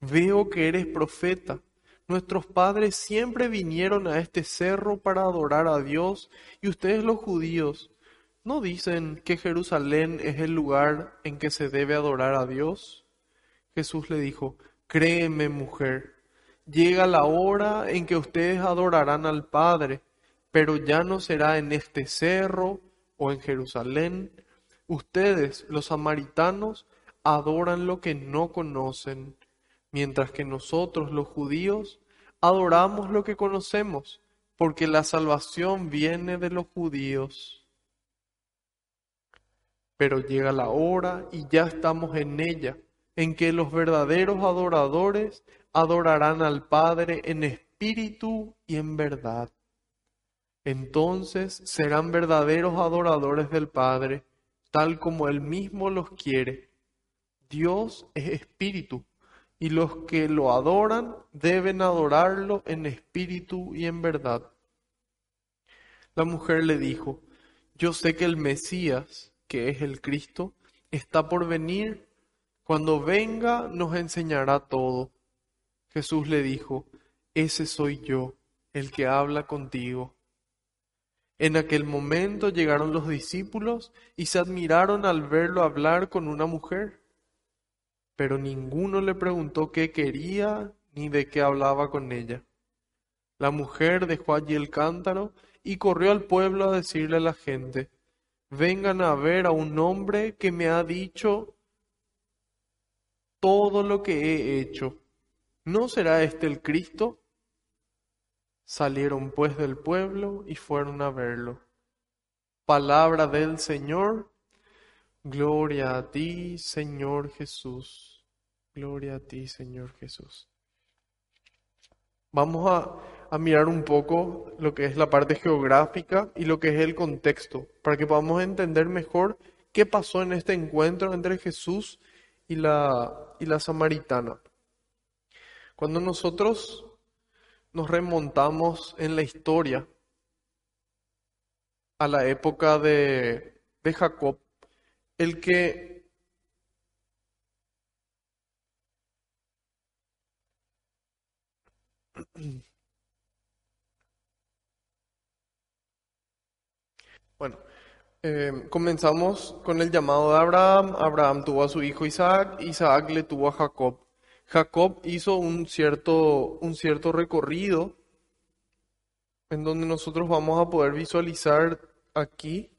veo que eres profeta. Nuestros padres siempre vinieron a este cerro para adorar a Dios y ustedes los judíos, ¿no dicen que Jerusalén es el lugar en que se debe adorar a Dios? Jesús le dijo, Créeme mujer, llega la hora en que ustedes adorarán al Padre, pero ya no será en este cerro o en Jerusalén, ustedes, los samaritanos, adoran lo que no conocen, mientras que nosotros, los judíos, adoramos lo que conocemos, porque la salvación viene de los judíos. Pero llega la hora y ya estamos en ella, en que los verdaderos adoradores adorarán al Padre en espíritu y en verdad entonces serán verdaderos adoradores del Padre, tal como Él mismo los quiere. Dios es espíritu, y los que lo adoran deben adorarlo en espíritu y en verdad. La mujer le dijo, yo sé que el Mesías, que es el Cristo, está por venir. Cuando venga nos enseñará todo. Jesús le dijo, ese soy yo, el que habla contigo. En aquel momento llegaron los discípulos y se admiraron al verlo hablar con una mujer, pero ninguno le preguntó qué quería ni de qué hablaba con ella. La mujer dejó allí el cántaro y corrió al pueblo a decirle a la gente, vengan a ver a un hombre que me ha dicho todo lo que he hecho. ¿No será este el Cristo? Salieron pues del pueblo y fueron a verlo. Palabra del Señor. Gloria a ti, Señor Jesús. Gloria a ti, Señor Jesús. Vamos a, mirar un poco lo que es la parte geográfica y lo que es el contexto, para que podamos entender mejor qué pasó en este encuentro entre Jesús y la, y la samaritana. Cuando nosotros nos remontamos en la historia a la época de, de Jacob, el que Bueno, eh, comenzamos con el llamado de Abraham. Abraham tuvo a su hijo Isaac, Isaac le tuvo a Jacob. Jacob hizo un cierto, un cierto recorrido en donde nosotros vamos a poder visualizar aquí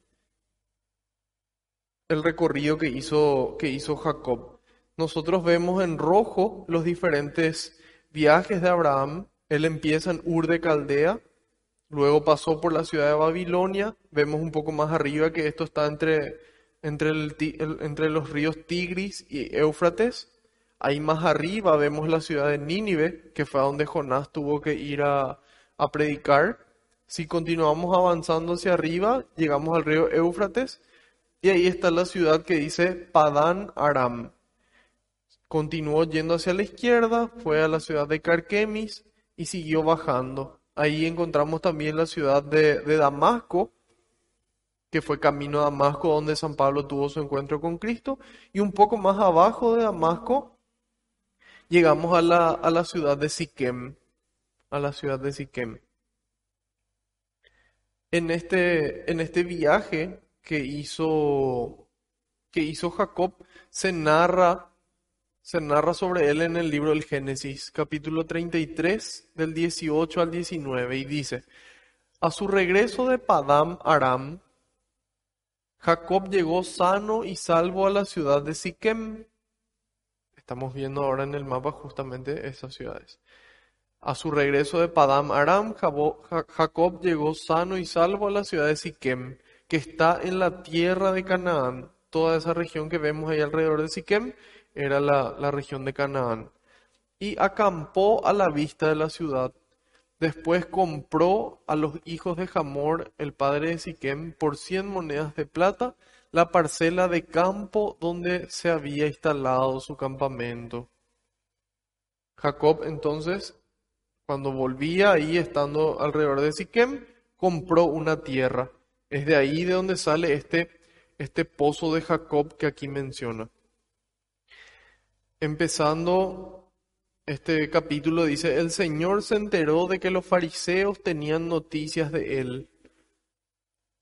el recorrido que hizo, que hizo Jacob. Nosotros vemos en rojo los diferentes viajes de Abraham. Él empieza en Ur de Caldea, luego pasó por la ciudad de Babilonia. Vemos un poco más arriba que esto está entre, entre, los ríos Tigris y Éufrates. Ahí más arriba vemos la ciudad de Nínive, que fue a donde Jonás tuvo que ir a, a predicar. Si continuamos avanzando hacia arriba, llegamos al río Éufrates y ahí está la ciudad que dice Padán Aram. Continuó yendo hacia la izquierda, fue a la ciudad de Carquemis y siguió bajando. Ahí encontramos también la ciudad de, Damasco, que fue camino a Damasco donde San Pablo tuvo su encuentro con Cristo. Y un poco más abajo de Damasco llegamos a la, a la ciudad de Siquem, a la ciudad de Siquem. En este, en este viaje que hizo, que hizo Jacob se narra, se narra sobre él en el libro del Génesis, capítulo 33, del 18 al 19, y dice, a su regreso de Padam Aram, Jacob llegó sano y salvo a la ciudad de Siquem. Estamos viendo ahora en el mapa justamente esas ciudades. A su regreso de Padam Aram, Jacob llegó sano y salvo a la ciudad de Siquem que está en la tierra de Canaán. Toda esa región que vemos ahí alrededor de Siquem era la, la región de Canaán. Y acampó a la vista de la ciudad. Después compró a los hijos de Hamor, el padre de Siquem, por cien monedas de plata, la parcela de campo donde se había instalado su campamento. Jacob entonces, cuando volvía ahí estando alrededor de Siquem, compró una tierra. Es de ahí de donde sale este, este pozo de Jacob que aquí menciona. Empezando este capítulo dice, el Señor se enteró de que los fariseos tenían noticias de él.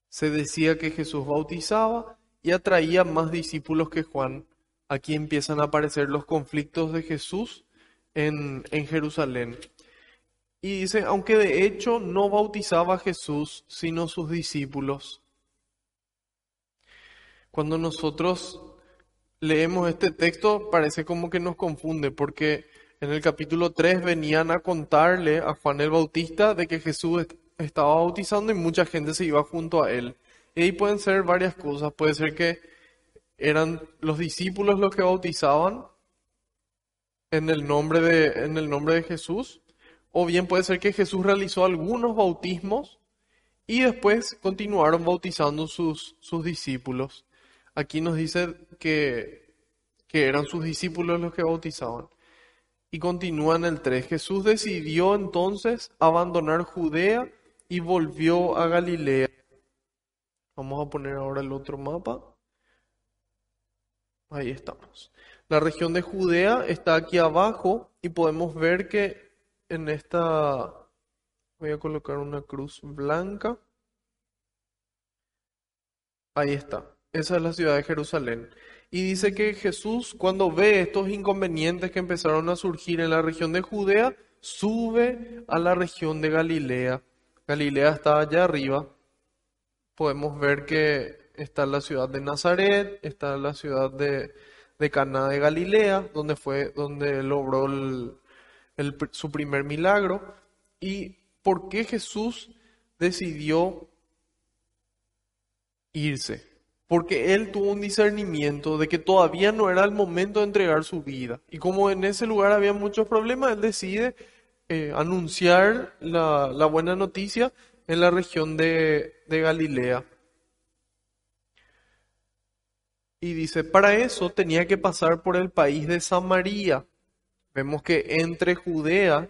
Se decía que Jesús bautizaba y atraía más discípulos que Juan. Aquí empiezan a aparecer los conflictos de Jesús en, en Jerusalén. Y dice, aunque de hecho no bautizaba a Jesús, sino sus discípulos. Cuando nosotros leemos este texto parece como que nos confunde, porque en el capítulo 3 venían a contarle a Juan el Bautista de que Jesús estaba bautizando y mucha gente se iba junto a él. Y ahí pueden ser varias cosas. Puede ser que eran los discípulos los que bautizaban en el nombre de, en el nombre de Jesús o bien puede ser que Jesús realizó algunos bautismos y después continuaron bautizando sus, sus discípulos. Aquí nos dice que, eran sus discípulos los que bautizaban. Y continúa en el 3. Jesús decidió entonces abandonar Judea y volvió a Galilea. Vamos a poner ahora el otro mapa. Ahí estamos. La región de Judea está aquí abajo y podemos ver que en esta voy a colocar una cruz blanca. Ahí está. Esa es la ciudad de Jerusalén. Y dice que Jesús, cuando ve estos inconvenientes que empezaron a surgir en la región de Judea, sube a la región de Galilea. Galilea está allá arriba. Podemos ver que está la ciudad de Nazaret, está la ciudad de, Cana de Galilea, donde fue, donde logró el, su primer milagro y por qué Jesús decidió irse. Porque él tuvo un discernimiento de que todavía no era el momento de entregar su vida. Y como en ese lugar había muchos problemas, él decide eh, anunciar la, buena noticia en la región de, de Galilea. Y dice, para eso tenía que pasar por el país de Samaria. Vemos que entre Judea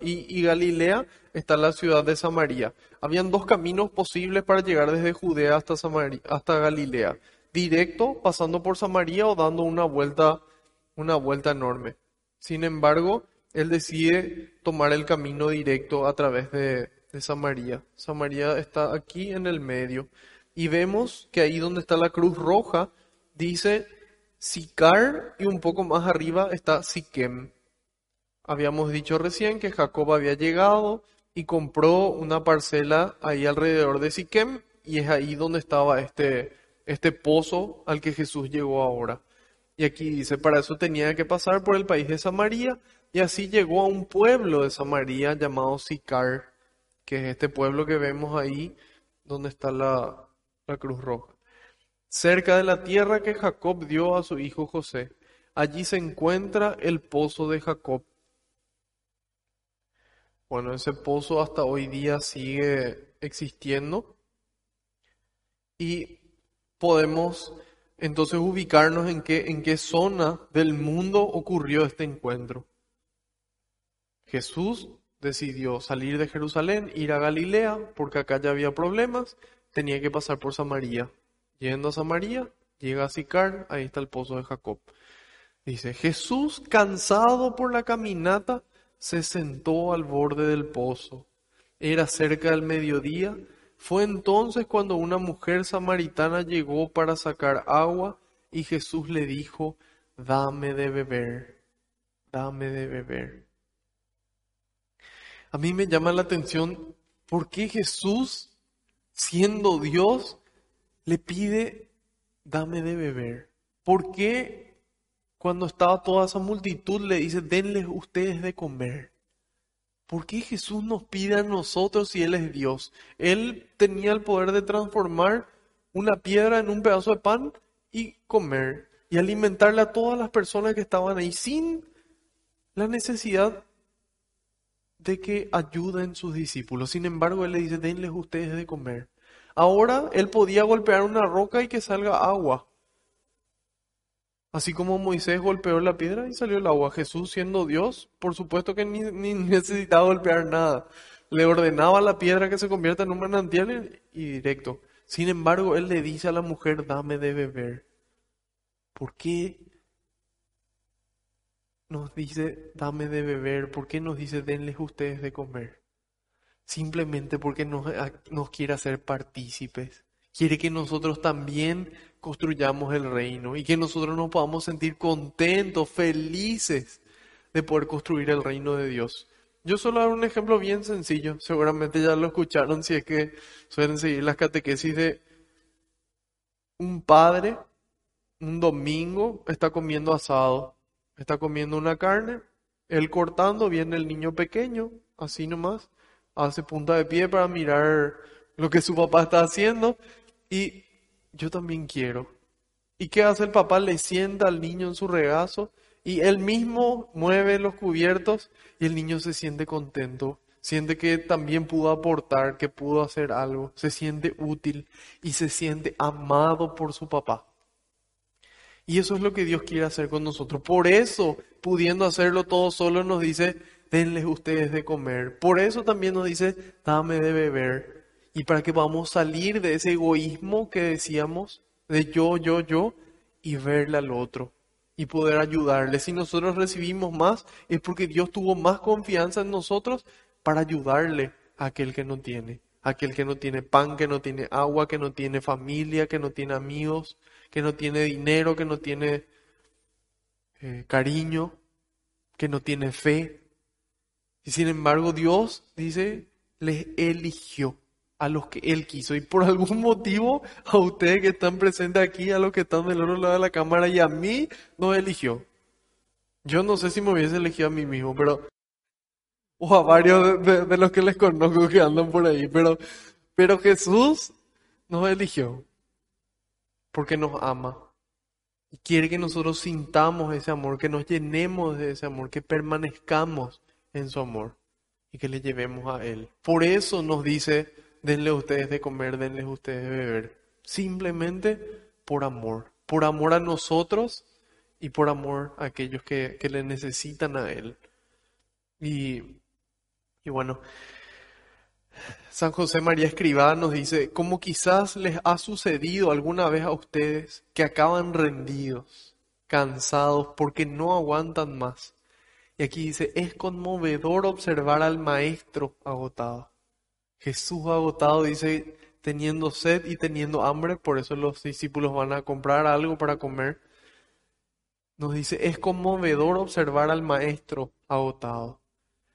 y, Galilea está la ciudad de Samaria. Habían dos caminos posibles para llegar desde Judea hasta, hasta Galilea. directo pasando por Samaria o dando una vuelta, una vuelta enorme. Sin embargo, él decide tomar el camino directo a través de, de Samaria. Samaria está aquí en el medio. Y vemos que ahí donde está la cruz roja, dice Sicar y un poco más arriba está Siquem. Habíamos dicho recién que Jacob había llegado y compró una parcela ahí alrededor de Siquem y es ahí donde estaba este, este pozo al que Jesús llegó ahora. Y aquí dice, para eso tenía que pasar por el país de Samaria y así llegó a un pueblo de Samaria llamado Sicar, que es este pueblo que vemos ahí donde está la, la cruz roja. Cerca de la tierra que Jacob dio a su hijo José, allí se encuentra el pozo de Jacob. Bueno, ese pozo hasta hoy día sigue existiendo y podemos entonces ubicarnos en qué, en qué zona del mundo ocurrió este encuentro. Jesús decidió salir de Jerusalén, ir a Galilea, porque acá ya había problemas, tenía que pasar por Samaria. Yendo a Samaria, llega a Sicar, ahí está el pozo de Jacob. Dice, Jesús, cansado por la caminata, se sentó al borde del pozo. Era cerca del mediodía. Fue entonces cuando una mujer samaritana llegó para sacar agua y Jesús le dijo, dame de beber, dame de beber. A mí me llama la atención por qué Jesús, siendo Dios, le pide, dame de beber. ¿Por qué cuando estaba toda esa multitud le dice, denles ustedes de comer? ¿Por qué Jesús nos pide a nosotros si Él es Dios? Él tenía el poder de transformar una piedra en un pedazo de pan y comer y alimentarle a todas las personas que estaban ahí sin la necesidad de que ayuden sus discípulos. Sin embargo, Él le dice, denles ustedes de comer. Ahora Él podía golpear una roca y que salga agua. Así como Moisés golpeó la piedra y salió el agua. Jesús, siendo Dios, por supuesto que ni, ni necesitaba golpear nada. Le ordenaba a la piedra que se convierta en un manantial y directo. Sin embargo, Él le dice a la mujer, dame de beber. ¿Por qué nos dice, dame de beber? ¿Por qué nos dice, denles ustedes de comer? Simplemente porque nos, nos quiere hacer partícipes. Quiere que nosotros también construyamos el reino y que nosotros nos podamos sentir contentos, felices de poder construir el reino de Dios. Yo solo dar un ejemplo bien sencillo, seguramente ya lo escucharon si es que suelen seguir las catequesis de un padre, un domingo, está comiendo asado está comiendo una carne, él cortando, viene el niño pequeño, así nomás, hace punta de pie para mirar lo que su papá está haciendo y yo también quiero. ¿Y qué hace el papá? Le sienta al niño en su regazo y él mismo mueve los cubiertos y el niño se siente contento, siente que también pudo aportar, que pudo hacer algo, se siente útil y se siente amado por su papá. Y eso es lo que Dios quiere hacer con nosotros. Por eso, pudiendo hacerlo todo solo, nos dice, denles ustedes de comer. Por eso también nos dice, dame de beber. Y para que podamos salir de ese egoísmo que decíamos, de yo, yo, yo, y verle al otro. Y poder ayudarle. Si nosotros recibimos más, es porque Dios tuvo más confianza en nosotros para ayudarle a aquel que no tiene. Aquel que no tiene pan, que no tiene agua, que no tiene familia, que no tiene amigos, que no tiene dinero, que no tiene eh, cariño, que no tiene fe. Y sin embargo Dios dice, les eligió a los que Él quiso. Y por algún motivo a ustedes que están presentes aquí, a los que están del otro lado de la cámara y a mí, no eligió. Yo no sé si me hubiese elegido a mí mismo, pero... O a varios de, de los que les conozco que andan por ahí, pero, pero Jesús nos eligió porque nos ama. Y quiere que nosotros sintamos ese amor, que nos llenemos de ese amor, que permanezcamos en su amor y que le llevemos a Él. Por eso nos dice, denle ustedes de comer, denle ustedes de beber. Simplemente por amor. Por amor a nosotros y por amor a aquellos que, que le necesitan a Él. Y, y bueno, San José María Escribá nos dice, como quizás les ha sucedido alguna vez a ustedes que acaban rendidos, cansados porque no aguantan más. Y aquí dice, es conmovedor observar al maestro agotado. Jesús agotado dice, teniendo sed y teniendo hambre, por eso los discípulos van a comprar algo para comer. Nos dice, es conmovedor observar al maestro agotado.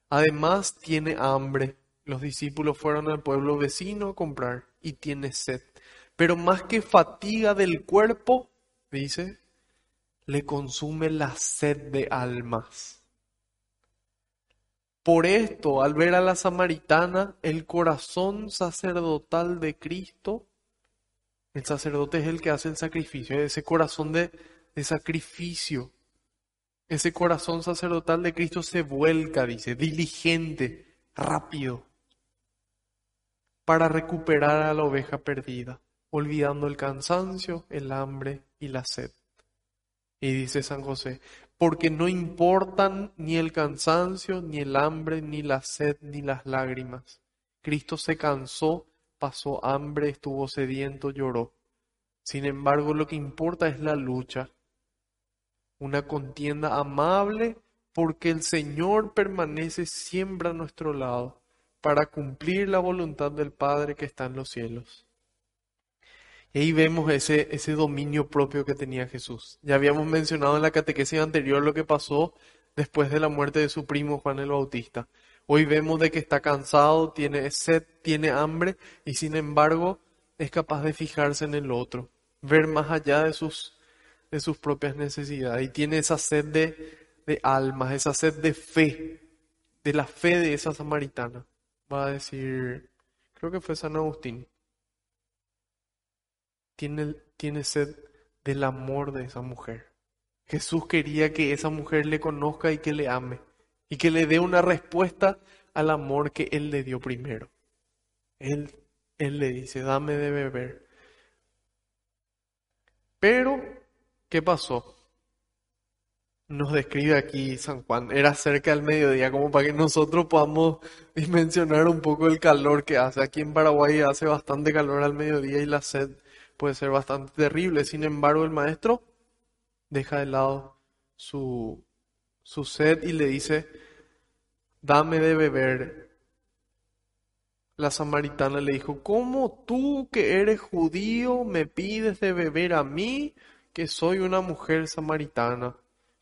Además tiene hambre. Los discípulos fueron al pueblo vecino a comprar y tiene sed. Pero más que fatiga del cuerpo, dice, le consume la sed de almas. Por esto, al ver a la samaritana, el corazón sacerdotal de Cristo, el sacerdote es el que hace el sacrificio, ese corazón de, de sacrificio, ese corazón sacerdotal de Cristo se vuelca, dice, diligente, rápido, para recuperar a la oveja perdida, olvidando el cansancio, el hambre y la sed. Y dice San José, porque no importan ni el cansancio, ni el hambre, ni la sed, ni las lágrimas. Cristo se cansó, pasó hambre, estuvo sediento, lloró. Sin embargo, lo que importa es la lucha, una contienda amable, porque el Señor permanece siempre a nuestro lado para cumplir la voluntad del Padre que está en los cielos. Y ahí vemos ese, ese dominio propio que tenía Jesús. Ya habíamos mencionado en la catequesis anterior lo que pasó después de la muerte de su primo Juan el Bautista. Hoy vemos de que está cansado, tiene sed, tiene hambre y sin embargo es capaz de fijarse en el otro, ver más allá de sus, de sus propias necesidades y tiene esa sed de, de almas, esa sed de fe, de la fe de esa samaritana. Va a decir, creo que fue San Agustín tiene, tiene sed del amor de esa mujer. Jesús quería que esa mujer le conozca y que le ame y que le dé una respuesta al amor que Él le dio primero. Él, él le dice, dame de beber. Pero, ¿qué pasó? Nos describe aquí San Juan, era cerca del mediodía, como para que nosotros podamos dimensionar un poco el calor que hace. Aquí en Paraguay hace bastante calor al mediodía y la sed puede ser bastante terrible. Sin embargo, el maestro deja de lado su, su sed y le dice, dame de beber. La samaritana le dijo, ¿cómo tú que eres judío me pides de beber a mí que soy una mujer samaritana?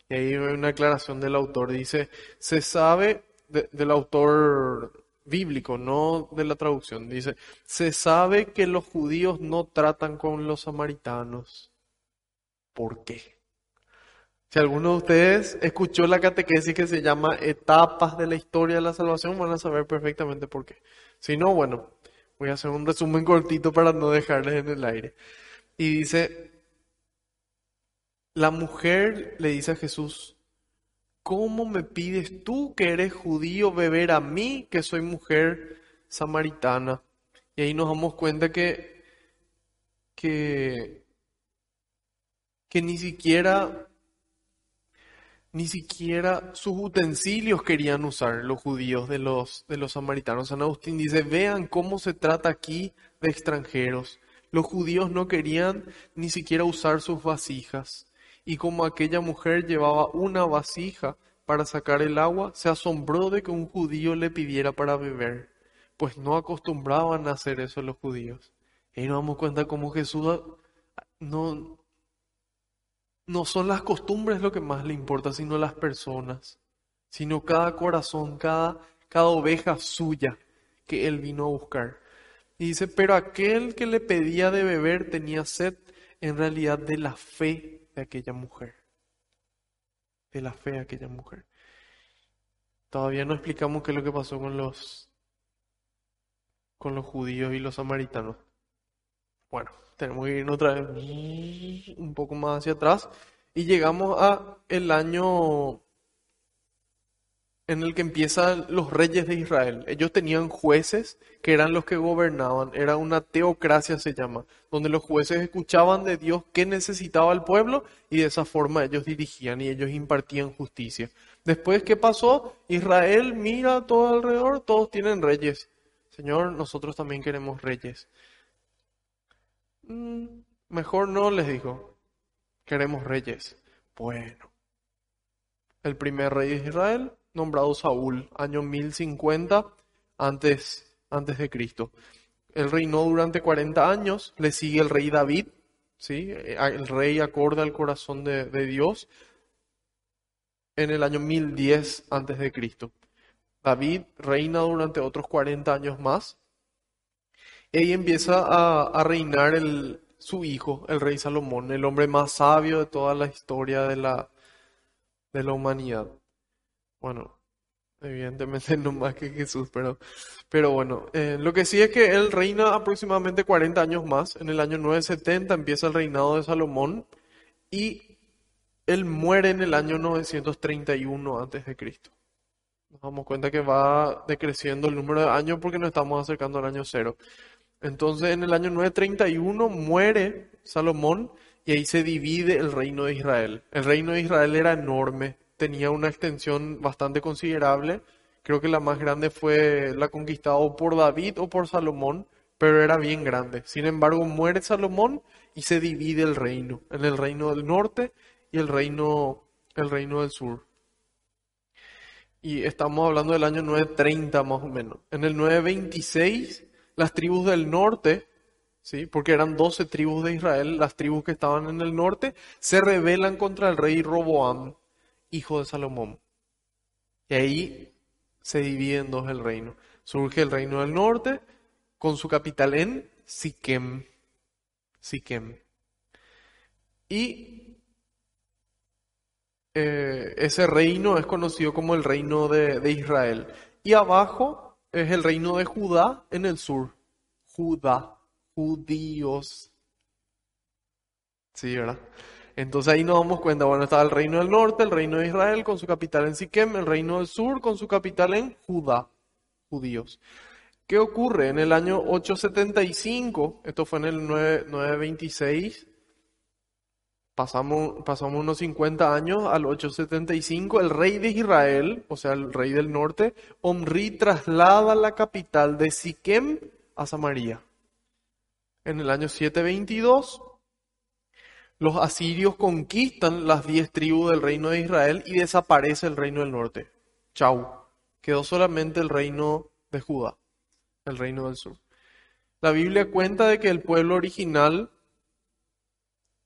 Y ahí hay una aclaración del autor. Dice, se sabe del autor bíblico, no de la traducción. Dice, se sabe que los judíos no tratan con los samaritanos. ¿Por qué? Si alguno de ustedes escuchó la catequesis que se llama Etapas de la historia de la salvación, van a saber perfectamente por qué. Si no, bueno, voy a hacer un resumen cortito para no dejarles en el aire. Y dice, la mujer le dice a Jesús, ¿cómo me pides tú que eres judío beber a mí que soy mujer samaritana? Y ahí nos damos cuenta que, que, que ni siquiera, ni siquiera sus utensilios querían usar los judíos de los, de los samaritanos. San Agustín dice, vean cómo se trata aquí de extranjeros. Los judíos no querían ni siquiera usar sus vasijas y como aquella mujer llevaba una vasija para sacar el agua, se asombró de que un judío le pidiera para beber, pues no acostumbraban a hacer eso los judíos. Y nos damos cuenta como Jesús no, no son las costumbres lo que más le importa, sino las personas, sino cada corazón, cada, cada oveja suya que él vino a buscar. Y dice, pero aquel que le pedía de beber tenía sed en realidad de la fe de aquella mujer, de la fe de aquella mujer. Todavía no explicamos qué es lo que pasó con los con los judíos y los samaritanos. Bueno, tenemos que irnos otra vez un poco más hacia atrás y llegamos a el año en el que empiezan los reyes de Israel. Ellos tenían jueces que eran los que gobernaban, era una teocracia se llama, donde los jueces escuchaban de Dios qué necesitaba el pueblo y de esa forma ellos dirigían y ellos impartían justicia. Después, ¿qué pasó? Israel mira todo alrededor, todos tienen reyes. Señor, nosotros también queremos reyes. Mm, mejor no, les dijo, queremos reyes. Bueno, el primer rey de Israel, nombrado Saúl, año 1050 antes, antes de Cristo. Él reinó durante 40 años, le sigue el rey David, ¿sí? el rey acorde al corazón de, de Dios, en el año 1010 antes de Cristo. David reina durante otros 40 años más. Y empieza a, reinar el, su hijo, el rey Salomón, el hombre más sabio de toda la historia de la, de la humanidad. Bueno, evidentemente no más que Jesús, pero, pero bueno, eh, lo que sí es que él reina aproximadamente 40 años más. En el año 970 empieza el reinado de Salomón y él muere en el año 931 antes de Cristo. Nos damos cuenta que va decreciendo el número de años porque nos estamos acercando al año cero. Entonces, en el año 931 muere Salomón y ahí se divide el reino de Israel. El reino de Israel era enorme, tenía una extensión bastante considerable. Creo que la más grande fue la conquistada por David o por Salomón, pero era bien grande. Sin embargo, muere Salomón y se divide el reino, en el reino del norte y el reino, el reino del sur y estamos hablando del año 930 más o menos. En el 926, las tribus del norte, ¿sí? porque eran 12 tribus de Israel, las tribus que estaban en el norte, se rebelan contra el rey Roboam, hijo de Salomón. Y ahí se divide en dos el reino. Surge el reino del norte con su capital en Siquem. Siquem. Y eh, ese reino es conocido como el reino de, Israel. Y abajo es el reino de Judá en el sur. Judá, judíos. Sí, ¿verdad? Entonces ahí nos damos cuenta, bueno, está el reino del norte, el reino de Israel con su capital en Siquem, el reino del sur con su capital en Judá, judíos. ¿Qué ocurre? En el año 875, esto fue en el 926, Pasamos, pasamos unos 50 años al 875, el rey de Israel, o sea, el rey del norte, Omri traslada la capital de Siquem a Samaria. En el año 722, los asirios conquistan las 10 tribus del reino de Israel y desaparece el reino del norte. Chau. Quedó solamente el reino de Judá, el reino del sur. La Biblia cuenta de que el pueblo original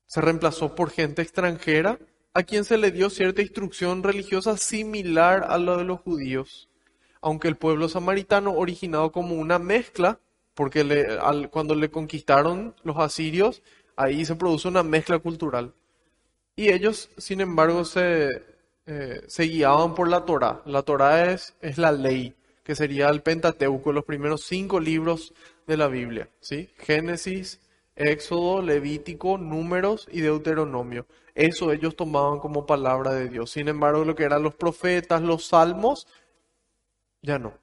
se reemplazó por gente extranjera a quien se le dio cierta instrucción religiosa similar a la de los judíos, aunque el pueblo samaritano originado como una mezcla, porque cuando le conquistaron los asirios, ahí se produce una mezcla cultural. Y ellos, sin embargo, se, eh, se guiaban por la Torah. La Torah es, es la ley, que sería el Pentateuco, los primeros cinco libros de la Biblia. ¿sí? Génesis, Éxodo, Levítico, Números y Deuteronomio. Eso ellos tomaban como palabra de Dios. Sin embargo, lo que eran los profetas, los salmos, ya no.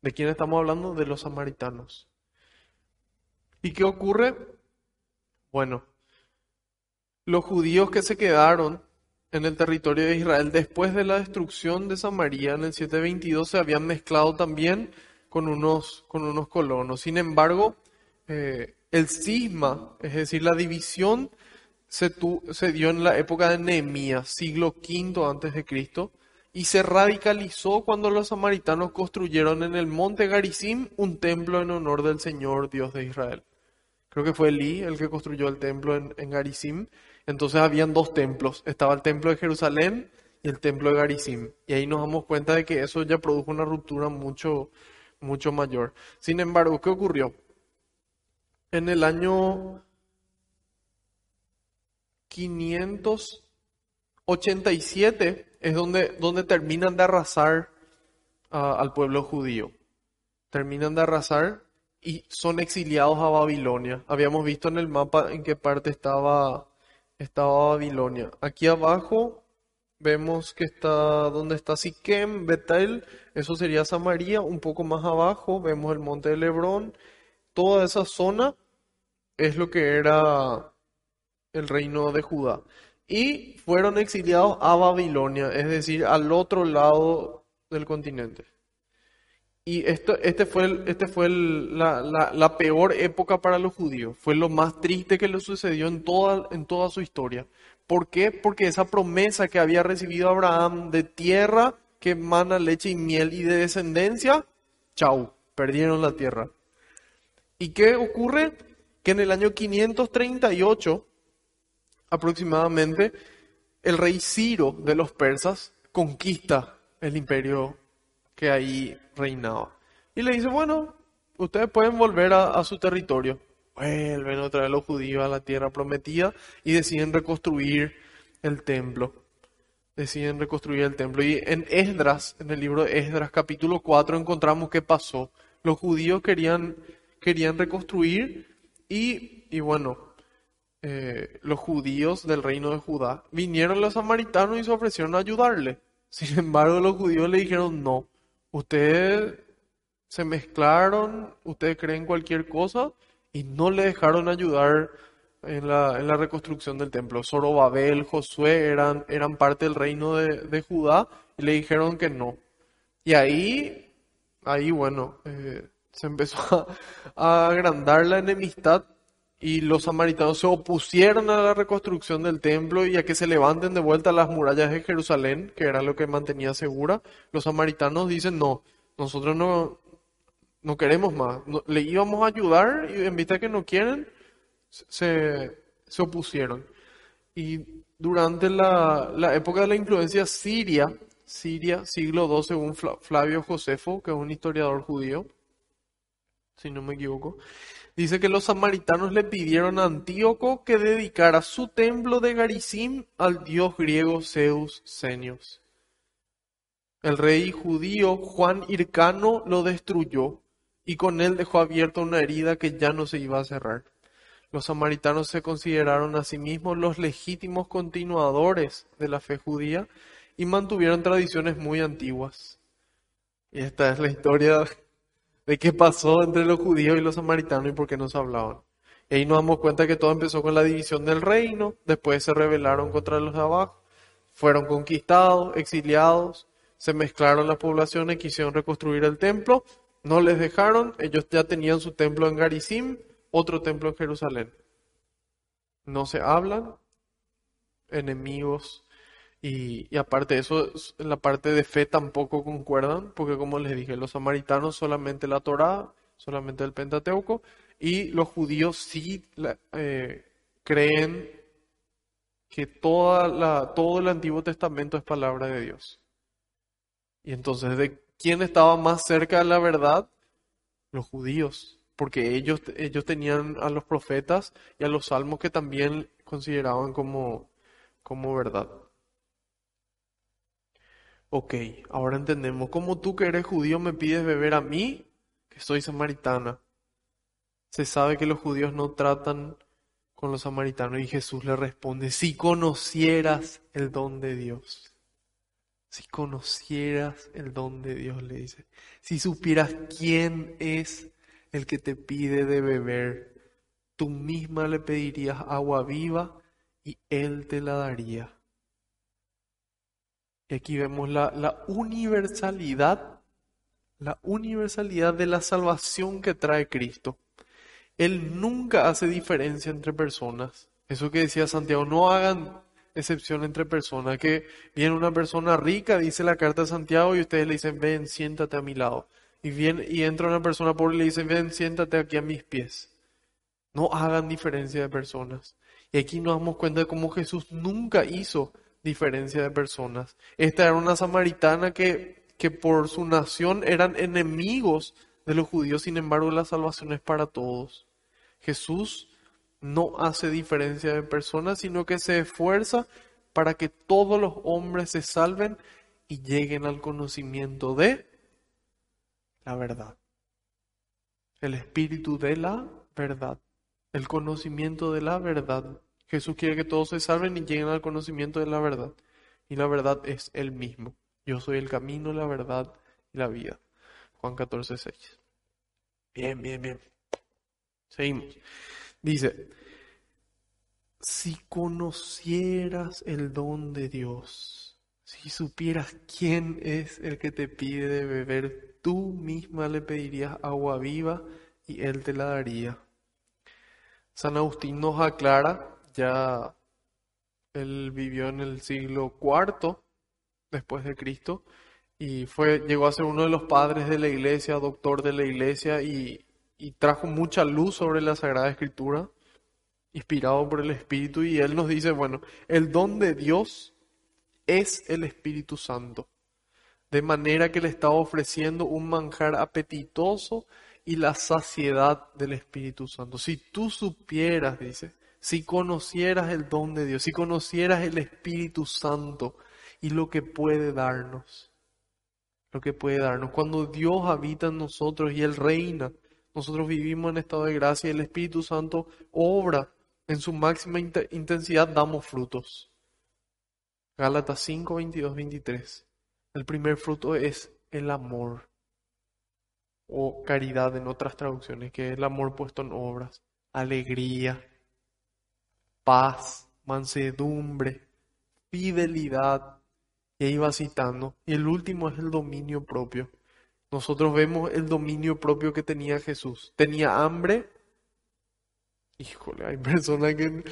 ¿De quién estamos hablando? De los samaritanos. ¿Y qué ocurre? Bueno, los judíos que se quedaron en el territorio de Israel después de la destrucción de Samaria en el 722 se habían mezclado también con unos, con unos colonos. Sin embargo, eh, el cisma, es decir, la división, se, se dio en la época de Nehemías, siglo V antes de Cristo, y se radicalizó cuando los samaritanos construyeron en el monte Garizim un templo en honor del Señor Dios de Israel. Creo que fue Elí el que construyó el templo en, en Garizim. Entonces habían dos templos. Estaba el templo de Jerusalén y el templo de Garizim. Y ahí nos damos cuenta de que eso ya produjo una ruptura mucho, mucho mayor. Sin embargo, ¿qué ocurrió? en el año 587 es donde, donde terminan de arrasar ah, al pueblo judío. Terminan de arrasar y son exiliados a Babilonia. Habíamos visto en el mapa en qué parte estaba, estaba Babilonia. Aquí abajo vemos que está donde está Siquem, Betel, eso sería Samaria. Un poco más abajo vemos el monte de Lebrón. Toda esa zona es lo que era el reino de Judá. Y fueron exiliados a Babilonia, es decir, al otro lado del continente. Y esto, este fue, este fue la, la- peor época para los judíos. Fue lo más triste que le sucedió en toda, en toda su historia. ¿Por qué? Porque esa promesa que había recibido Abraham de tierra que emana leche y miel y de descendencia, chau, perdieron la tierra. ¿Y qué ocurre? Que en el año 538 aproximadamente, el rey Ciro de los persas conquista el imperio que ahí reinaba. Y le dice, bueno, ustedes pueden volver a, su territorio. Vuelven otra vez los judíos a la tierra prometida y deciden reconstruir el templo. Deciden reconstruir el templo. Y en Esdras, en el libro de Esdras, capítulo 4, encontramos qué pasó. Los judíos querían, querían reconstruir y, y bueno, eh, los judíos del reino de Judá, vinieron los samaritanos y se ofrecieron a ayudarle. Sin embargo, los judíos le dijeron, no, ustedes se mezclaron, ustedes creen cualquier cosa y no le dejaron ayudar en la, en la reconstrucción del templo. Zorobabel, Josué eran, eran parte del reino de, de Judá y le dijeron que no. Y ahí, ahí bueno, eh, se empezó a, a agrandar la enemistad y los samaritanos se opusieron a la reconstrucción del templo y a que se levanten de vuelta las murallas de Jerusalén, que era lo que mantenía segura. Los samaritanos dicen, no, nosotros no, no queremos más. Le íbamos a ayudar y en vista de que no quieren, se, se opusieron. Y durante la, la época de la influencia siria, Siria, siglo II, según Fla- Flavio Josefo, que es un historiador judío, si no me equivoco, dice que los samaritanos le pidieron a Antíoco que dedicara su templo de Garizim al dios griego Zeus Zenios. El rey judío Juan Hircano lo destruyó y con él dejó abierta una herida que ya no se iba a cerrar. Los samaritanos se consideraron a sí mismos los legítimos continuadores de la fe judía y mantuvieron tradiciones muy antiguas. Y esta es la historia de qué pasó entre los judíos y los samaritanos y por qué no se hablaban. Y ahí nos damos cuenta que todo empezó con la división del reino, después se rebelaron contra los de fueron conquistados, exiliados, se mezclaron las poblaciones, quisieron reconstruir el templo, no les dejaron, ellos ya tenían su templo en Garizim, otro templo en Jerusalén. No se hablan, enemigos, y, aparte de eso, la parte de fe tampoco concuerdan, porque como les dije, los samaritanos solamente la Torá, solamente el Pentateuco, y los judíos sí eh, creen que toda la, todo el Antiguo Testamento es palabra de Dios. Y entonces, ¿de quién estaba más cerca de la verdad? Los judíos, porque ellos, ellos tenían a los profetas y a los salmos que también consideraban como, como verdad. Ok, ahora entendemos. ¿Cómo tú que eres judío me pides beber a mí, que soy samaritana? Se sabe que los judíos no tratan con los samaritanos y Jesús le responde, si conocieras el don de Dios, si conocieras el don de Dios, le dice, si supieras quién es el que te pide de beber, tú misma le pedirías agua viva y él te la daría. Y aquí vemos la, la universalidad, la universalidad de la salvación que trae Cristo. Él nunca hace diferencia entre personas. Eso que decía Santiago, no hagan excepción entre personas. Que viene una persona rica, dice la carta de Santiago, y ustedes le dicen, ven, siéntate a mi lado. Y, viene, y entra una persona pobre y le dice, ven, siéntate aquí a mis pies. No hagan diferencia de personas. Y aquí nos damos cuenta de cómo Jesús nunca hizo diferencia de personas. Esta era una samaritana que, que por su nación eran enemigos de los judíos, sin embargo la salvación es para todos. Jesús no hace diferencia de personas, sino que se esfuerza para que todos los hombres se salven y lleguen al conocimiento de la verdad. El espíritu de la verdad. El conocimiento de la verdad. Jesús quiere que todos se salven y lleguen al conocimiento de la verdad. Y la verdad es Él mismo. Yo soy el camino, la verdad y la vida. Juan 14, 6. Bien, bien, bien. Seguimos. Dice, si conocieras el don de Dios, Si supieras quién es el que te pide de beber, tú misma le pedirías agua viva y él te la daría. San Agustín nos aclara, ya él vivió en el siglo IV después de Cristo y fue, llegó a ser uno de los padres de la iglesia, doctor de la iglesia y, y trajo mucha luz sobre la Sagrada Escritura, inspirado por el Espíritu y él nos dice, bueno, el don de Dios es el Espíritu Santo, de manera que le está ofreciendo un manjar apetitoso y la saciedad del Espíritu Santo. Si tú supieras, dice, si conocieras el don de Dios, si conocieras el Espíritu Santo y lo que puede darnos, lo que puede darnos, cuando Dios habita en nosotros y Él reina, nosotros vivimos en estado de gracia y el Espíritu Santo obra en su máxima intensidad, damos frutos. Gálatas 5, 22, 23. El primer fruto es el amor o caridad en otras traducciones, que es el amor puesto en obras, alegría, paz, mansedumbre, fidelidad. Y ahí citando. Y el último es el dominio propio. Nosotros vemos el dominio propio que tenía Jesús. Tenía hambre. Híjole, hay personas que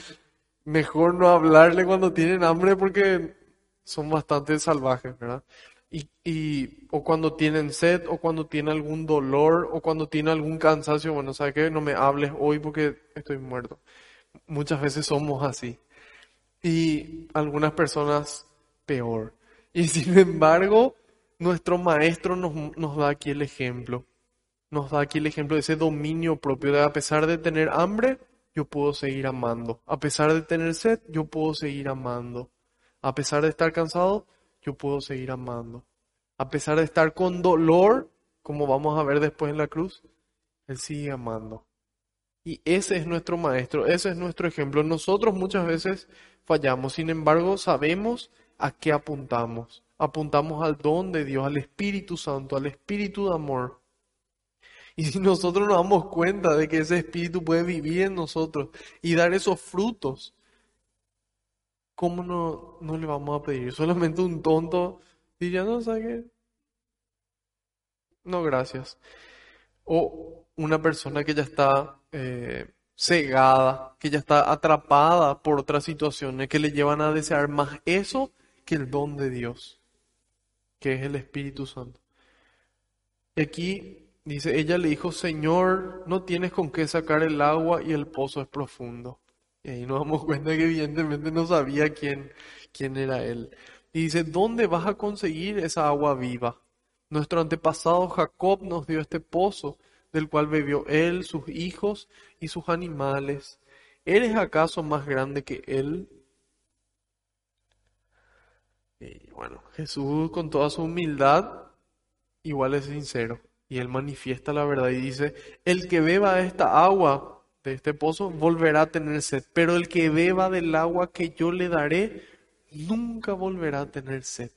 mejor no hablarle cuando tienen hambre porque son bastante salvajes, ¿verdad? y, o cuando tienen sed, o cuando tienen algún dolor, o cuando tienen algún cansancio, bueno, ¿sabes qué? No me hables hoy porque estoy muerto. Muchas veces somos así. Y algunas personas peor. Y sin embargo, nuestro maestro nos, nos da aquí el ejemplo. Nos da aquí el ejemplo de ese dominio propio, de a pesar de tener hambre, yo puedo seguir amando. A pesar de tener sed, yo puedo seguir amando. A pesar de estar cansado, yo puedo seguir amando. A pesar de estar con dolor, como vamos a ver después en la cruz, Él sigue amando. Y ese es nuestro maestro, ese es nuestro ejemplo. Nosotros muchas veces fallamos, sin embargo sabemos a qué apuntamos. Apuntamos al don de Dios, al Espíritu Santo, al Espíritu de amor. Y si nosotros nos damos cuenta de que ese Espíritu puede vivir en nosotros y dar esos frutos, ¿cómo no, no le vamos a pedir? Solamente un tonto diría, no, ¿sabes qué? No, gracias. O una persona que ya está eh, cegada, que ya está atrapada por otras situaciones que le llevan a desear más eso que el don de Dios, que es el Espíritu Santo. Y aquí dice, ella le dijo, Señor, no tienes con qué sacar el agua y el pozo es profundo. Y ahí nos damos cuenta que evidentemente no sabía quién, quién era él. Y dice, ¿dónde vas a conseguir esa agua viva? Nuestro antepasado Jacob nos dio este pozo, del cual bebió él, sus hijos y sus animales. ¿Eres acaso más grande que él? Y bueno, Jesús con toda su humildad, igual es sincero. Y él manifiesta la verdad y dice, el que beba esta agua de este pozo volverá a tener sed, pero el que beba del agua que yo le daré nunca volverá a tener sed.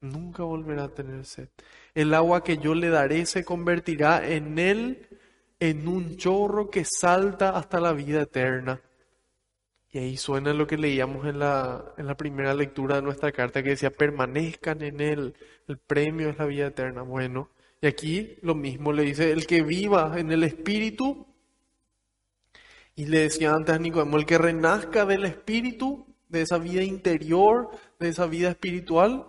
Nunca volverá a tener sed. El agua que yo le daré se convertirá en él en un chorro que salta hasta la vida eterna. Y ahí suena lo que leíamos en la, en la primera lectura de nuestra carta que decía, permanezcan en él, el premio es la vida eterna. Bueno, y aquí lo mismo le dice, el que viva en el Espíritu y le decía antes a Nicodemo, el que renazca del espíritu, de esa vida interior, de esa vida espiritual,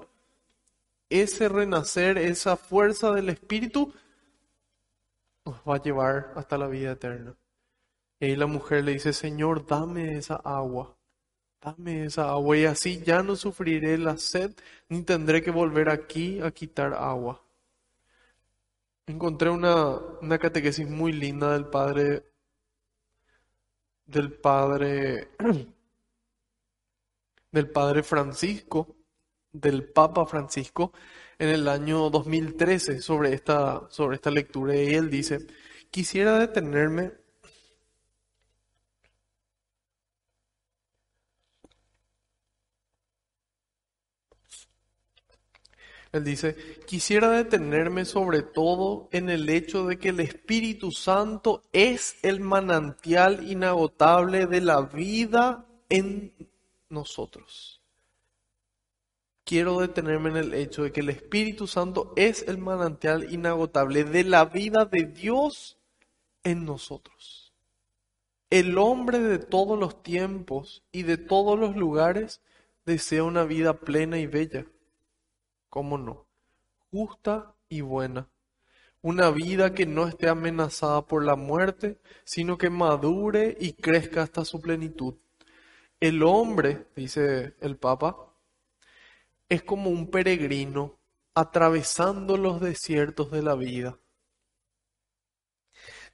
ese renacer, esa fuerza del espíritu, nos va a llevar hasta la vida eterna. Y la mujer le dice, Señor, dame esa agua, dame esa agua, y así ya no sufriré la sed, ni tendré que volver aquí a quitar agua. Encontré una, una catequesis muy linda del padre del padre del padre Francisco, del Papa Francisco, en el año 2013 sobre esta, sobre esta lectura. Y él dice, quisiera detenerme Él dice, quisiera detenerme sobre todo en el hecho de que el Espíritu Santo es el manantial inagotable de la vida en nosotros. Quiero detenerme en el hecho de que el Espíritu Santo es el manantial inagotable de la vida de Dios en nosotros. El hombre de todos los tiempos y de todos los lugares desea una vida plena y bella. ¿Cómo no? Justa y buena. Una vida que no esté amenazada por la muerte, sino que madure y crezca hasta su plenitud. El hombre, dice el Papa, es como un peregrino atravesando los desiertos de la vida.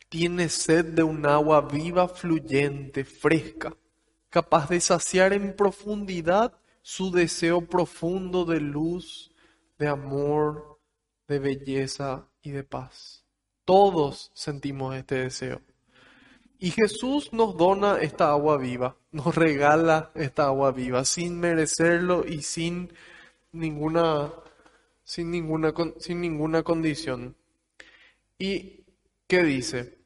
Tiene sed de un agua viva, fluyente, fresca, capaz de saciar en profundidad su deseo profundo de luz, de amor, de belleza y de paz. Todos sentimos este deseo. Y Jesús nos dona esta agua viva, nos regala esta agua viva sin merecerlo y sin ninguna, sin ninguna, sin ninguna condición. ¿Y qué dice?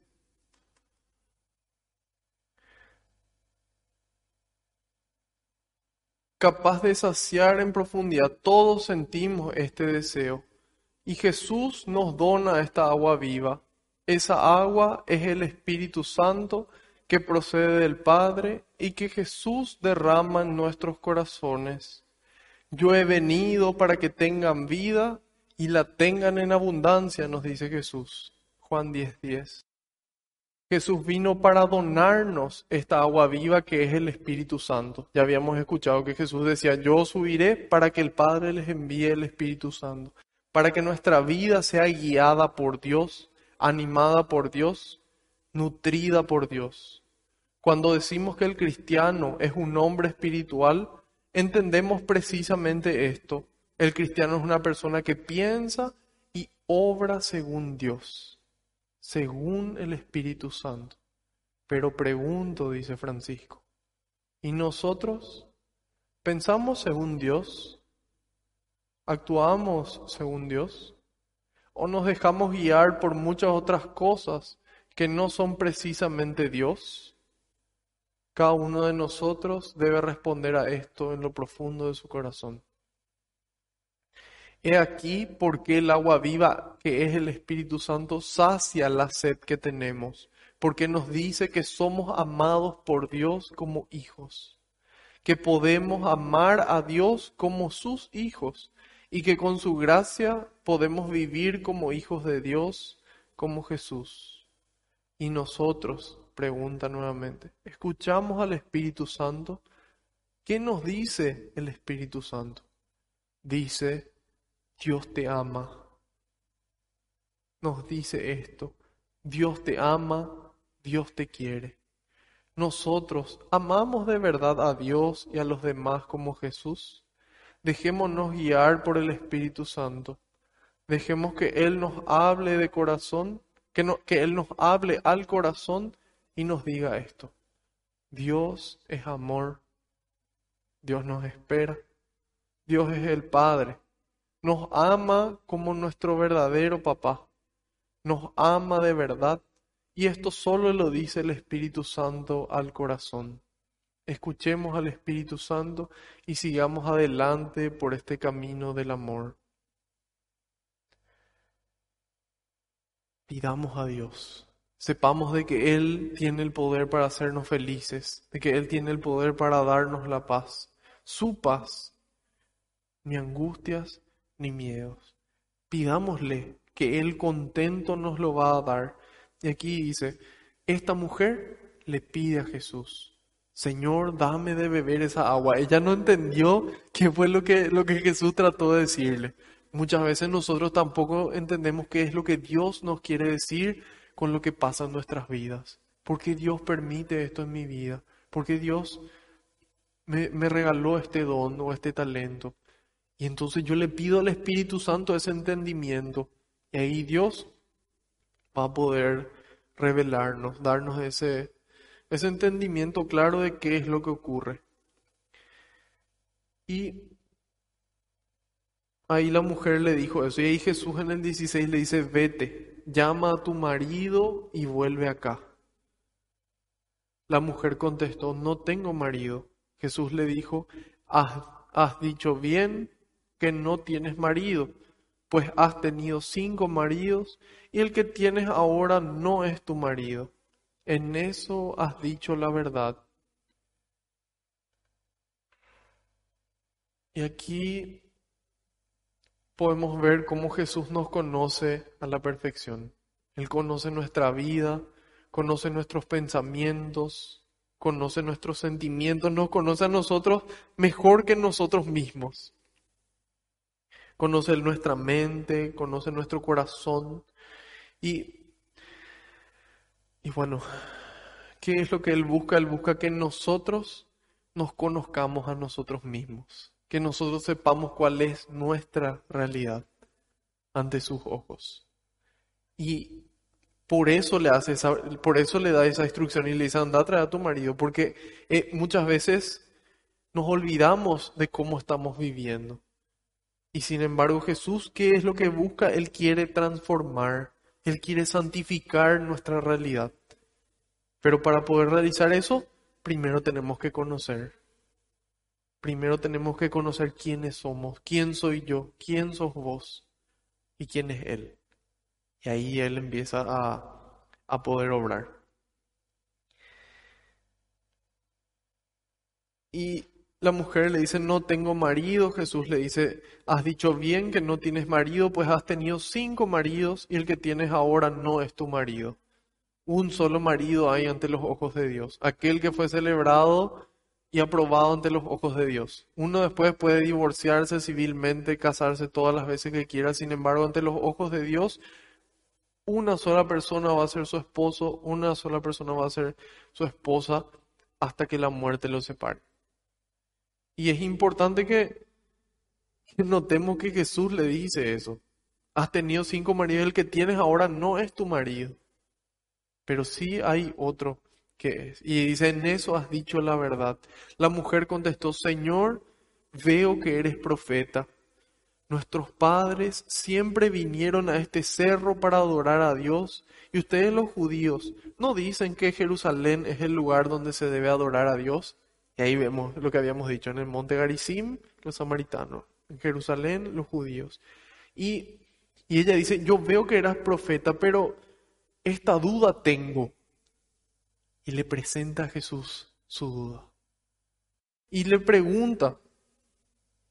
Capaz de saciar en profundidad, todos sentimos este deseo. Y Jesús nos dona esta agua viva. Esa agua es el Espíritu Santo que procede del Padre y que Jesús derrama en nuestros corazones. Yo he venido para que tengan vida y la tengan en abundancia, nos dice Jesús. Juan 10:10. 10. Jesús vino para donarnos esta agua viva que es el Espíritu Santo. Ya habíamos escuchado que Jesús decía, yo subiré para que el Padre les envíe el Espíritu Santo, para que nuestra vida sea guiada por Dios, animada por Dios, nutrida por Dios. Cuando decimos que el cristiano es un hombre espiritual, entendemos precisamente esto. El cristiano es una persona que piensa y obra según Dios, según el Espíritu Santo. Pero pregunto, dice Francisco, ¿y nosotros pensamos según Dios? ¿Actuamos según Dios? ¿O nos dejamos guiar por muchas otras cosas que no son precisamente Dios? Cada uno de nosotros debe responder a esto en lo profundo de su corazón. He aquí porque el agua viva, que es el Espíritu Santo, sacia la sed que tenemos, porque nos dice que somos amados por Dios como hijos, que podemos amar a Dios como sus hijos y que con su gracia podemos vivir como hijos de Dios, como Jesús. Y nosotros, pregunta nuevamente, ¿escuchamos al Espíritu Santo? ¿Qué nos dice el Espíritu Santo? Dice, Dios te ama. Nos dice esto, Dios te ama, Dios te quiere. Nosotros amamos de verdad a Dios y a los demás como Jesús. Dejémonos guiar por el Espíritu Santo. Dejemos que Él nos hable de corazón, que, no, que Él nos hable al corazón y nos diga esto. Dios es amor. Dios nos espera. Dios es el Padre. Nos ama como nuestro verdadero papá. Nos ama de verdad. Y esto solo lo dice el Espíritu Santo al corazón. Escuchemos al Espíritu Santo y sigamos adelante por este camino del amor. Pidamos a Dios sepamos de que Él tiene el poder para hacernos felices, de que Él tiene el poder para darnos la paz, su paz, ni angustias ni miedos. Pidámosle que Él contento nos lo va a dar. Y aquí dice, esta mujer le pide a Jesús, Señor, dame de beber esa agua. Ella no entendió qué fue lo que, lo que Jesús trató de decirle. Muchas veces nosotros tampoco entendemos qué es lo que Dios nos quiere decir con lo que pasa en nuestras vidas. ¿Por qué Dios permite esto en mi vida? ¿Por qué Dios me, me regaló este don o este talento? Y entonces yo le pido al Espíritu Santo ese entendimiento. Y ahí Dios va a poder revelarnos, darnos ese, ese entendimiento claro de qué es lo que ocurre. Y ahí la mujer le dijo eso. Y ahí Jesús en el 16 le dice, vete, llama a tu marido y vuelve acá. La mujer contestó, no tengo marido. Jesús le dijo, has, has dicho bien que no tienes marido, pues has tenido cinco maridos y el que tienes ahora no es tu marido. En eso has dicho la verdad. Y aquí podemos ver cómo Jesús nos conoce a la perfección. Él conoce nuestra vida, conoce nuestros pensamientos, conoce nuestros sentimientos, nos conoce a nosotros mejor que nosotros mismos. Conoce nuestra mente, conoce nuestro corazón. Y, y bueno, ¿qué es lo que Él busca? Él busca que nosotros nos conozcamos a nosotros mismos, que nosotros sepamos cuál es nuestra realidad ante sus ojos. Y por eso le hace por eso le da esa instrucción y le dice anda a a tu marido, porque eh, muchas veces nos olvidamos de cómo estamos viviendo. Y sin embargo Jesús, ¿qué es lo que busca? Él quiere transformar, Él quiere santificar nuestra realidad. Pero para poder realizar eso, primero tenemos que conocer. Primero tenemos que conocer quiénes somos, quién soy yo, quién sos vos y quién es Él. Y ahí Él empieza a, a poder obrar. Y la mujer le dice, no tengo marido. Jesús le dice, has dicho bien que no tienes marido, pues has tenido cinco maridos y el que tienes ahora no es tu marido. Un solo marido hay ante los ojos de Dios, aquel que fue celebrado y aprobado ante los ojos de Dios. Uno después puede divorciarse civilmente, casarse todas las veces que quiera, sin embargo, ante los ojos de Dios una sola persona va a ser su esposo, una sola persona va a ser su esposa hasta que la muerte los separe. Y es importante que, notemos que Jesús le dice eso. Has tenido cinco maridos, el que tienes ahora no es tu marido, pero sí hay otro que es. Y dice, en eso has dicho la verdad. La mujer contestó, Señor, veo que eres profeta. Nuestros padres siempre vinieron a este cerro para adorar a Dios y ustedes los judíos no dicen que Jerusalén es el lugar donde se debe adorar a Dios. Y ahí vemos lo que habíamos dicho en el monte Garizim, los samaritanos, en Jerusalén los judíos. Y, y ella dice, yo veo que eras profeta, pero esta duda tengo. Y le presenta a Jesús su duda. Y le pregunta,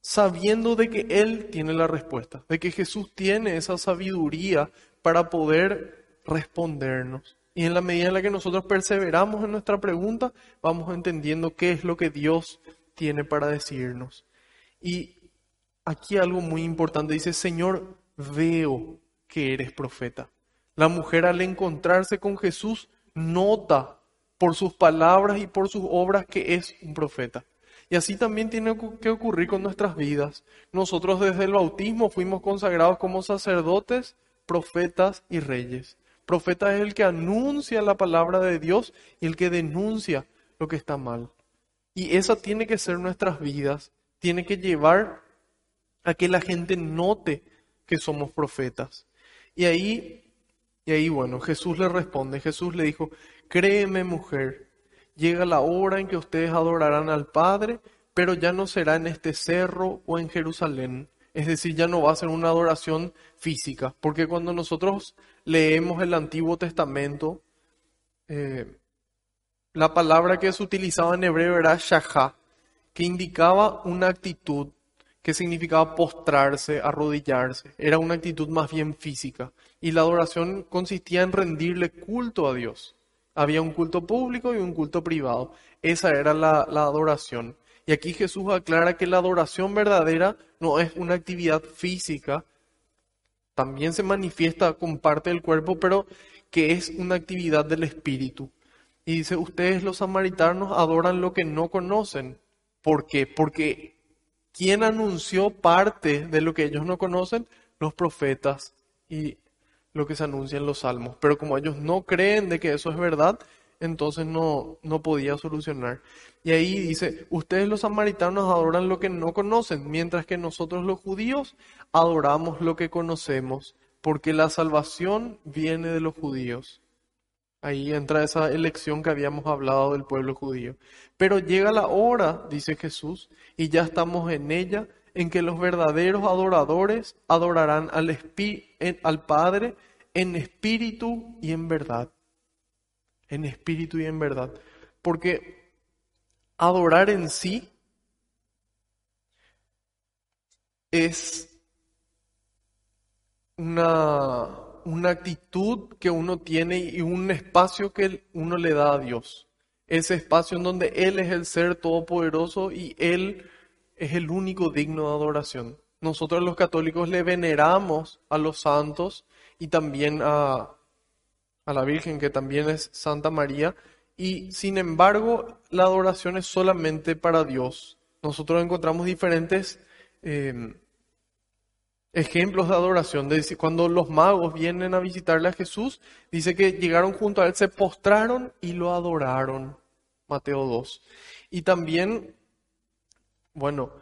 sabiendo de que Él tiene la respuesta, de que Jesús tiene esa sabiduría para poder respondernos. Y en la medida en la que nosotros perseveramos en nuestra pregunta, vamos entendiendo qué es lo que Dios tiene para decirnos. Y aquí algo muy importante, dice, Señor, veo que eres profeta. La mujer al encontrarse con Jesús nota por sus palabras y por sus obras que es un profeta. Y así también tiene que ocurrir con nuestras vidas. Nosotros desde el bautismo fuimos consagrados como sacerdotes, profetas y reyes. Profeta es el que anuncia la palabra de Dios y el que denuncia lo que está mal. Y esa tiene que ser nuestras vidas. Tiene que llevar a que la gente note que somos profetas. Y ahí, y ahí bueno, Jesús le responde, Jesús le dijo, créeme mujer, llega la hora en que ustedes adorarán al Padre, pero ya no será en este cerro o en Jerusalén. Es decir, ya no va a ser una adoración física, porque cuando nosotros leemos el Antiguo Testamento, eh, la palabra que se utilizaba en hebreo era shahá, que indicaba una actitud que significaba postrarse, arrodillarse. Era una actitud más bien física. Y la adoración consistía en rendirle culto a Dios. Había un culto público y un culto privado. Esa era la, adoración. Y aquí Jesús aclara que la adoración verdadera no es una actividad física, también se manifiesta con parte del cuerpo, pero que es una actividad del espíritu. Y dice, ustedes los samaritanos adoran lo que no conocen. ¿Por qué? Porque ¿quién anunció parte de lo que ellos no conocen? Los profetas y lo que se anuncia en los salmos. Pero como ellos no creen de que eso es verdad, entonces no, no podía solucionar. Y ahí dice, ustedes los samaritanos adoran lo que no conocen, mientras que nosotros los judíos adoramos lo que conocemos, porque la salvación viene de los judíos. Ahí entra esa elección que habíamos hablado del pueblo judío. Pero llega la hora, dice Jesús, y ya estamos en ella, en que los verdaderos adoradores adorarán al, al Padre en espíritu y en verdad. En espíritu y en verdad. Porque adorar en sí es una, una actitud que uno tiene y un espacio que uno le da a Dios. Ese espacio en donde Él es el ser todopoderoso y Él es el único digno de adoración. Nosotros los católicos le veneramos a los santos y también a, a la Virgen, que también es Santa María, y sin embargo la adoración es solamente para Dios. Nosotros encontramos diferentes eh, ejemplos de adoración. De cuando los magos vienen a visitarle a Jesús, dice que llegaron junto a él, se postraron y lo adoraron. Mateo 2. Y también, bueno,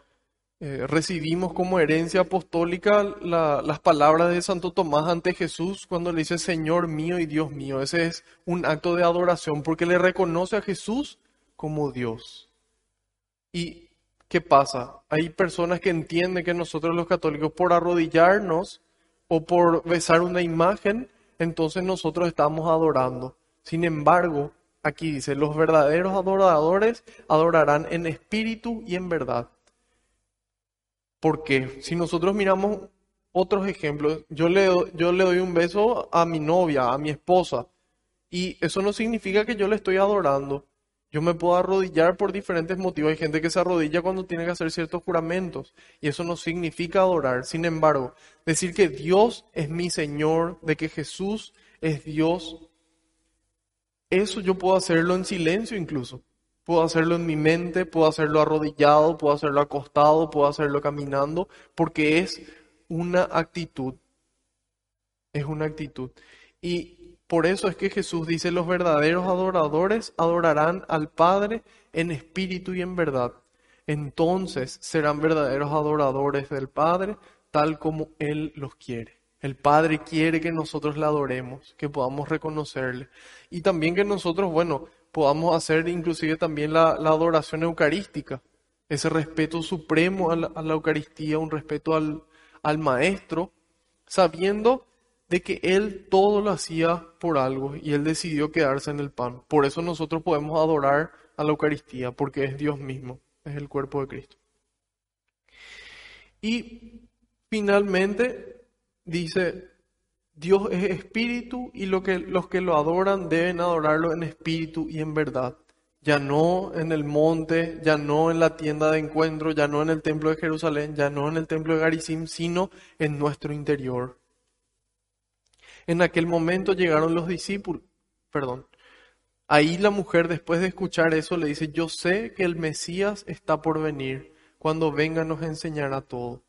eh, recibimos como herencia apostólica las palabras de Santo Tomás ante Jesús cuando le dice Señor mío y Dios mío. Ese es un acto de adoración porque le reconoce a Jesús como Dios. Y ¿qué pasa? Hay personas que entienden que nosotros los católicos por arrodillarnos o por besar una imagen, entonces nosotros estamos adorando. Sin embargo, aquí dice, los verdaderos adoradores adorarán en espíritu y en verdad. Porque si nosotros miramos otros ejemplos, yo le, yo le doy un beso a mi novia, a mi esposa, y eso no significa que yo le estoy adorando. Yo me puedo arrodillar por diferentes motivos. Hay gente que se arrodilla cuando tiene que hacer ciertos juramentos y eso no significa adorar. Sin embargo, decir que Dios es mi Señor, de que Jesús es Dios, eso yo puedo hacerlo en silencio incluso. Puedo hacerlo en mi mente, puedo hacerlo arrodillado, puedo hacerlo acostado, puedo hacerlo caminando, porque es una actitud. Es una actitud. Y por eso es que Jesús dice, los verdaderos adoradores adorarán al Padre en espíritu y en verdad. Entonces serán verdaderos adoradores del Padre tal como Él los quiere. El Padre quiere que nosotros le adoremos, que podamos reconocerle. Y también que nosotros, bueno, podamos hacer inclusive también la, adoración eucarística, ese respeto supremo a la, Eucaristía, un respeto al, al Maestro, sabiendo de que Él todo lo hacía por algo y Él decidió quedarse en el pan. Por eso nosotros podemos adorar a la Eucaristía, porque es Dios mismo, es el cuerpo de Cristo. Y finalmente dice, Dios es espíritu y lo que, los que lo adoran deben adorarlo en espíritu y en verdad. Ya no en el monte, ya no en la tienda de encuentro, ya no en el templo de Jerusalén, ya no en el templo de Garizim, sino en nuestro interior. En aquel momento llegaron los discípulos, perdón. Ahí la mujer después de escuchar eso le dice, yo sé que el Mesías está por venir, cuando venga nos enseñará todo.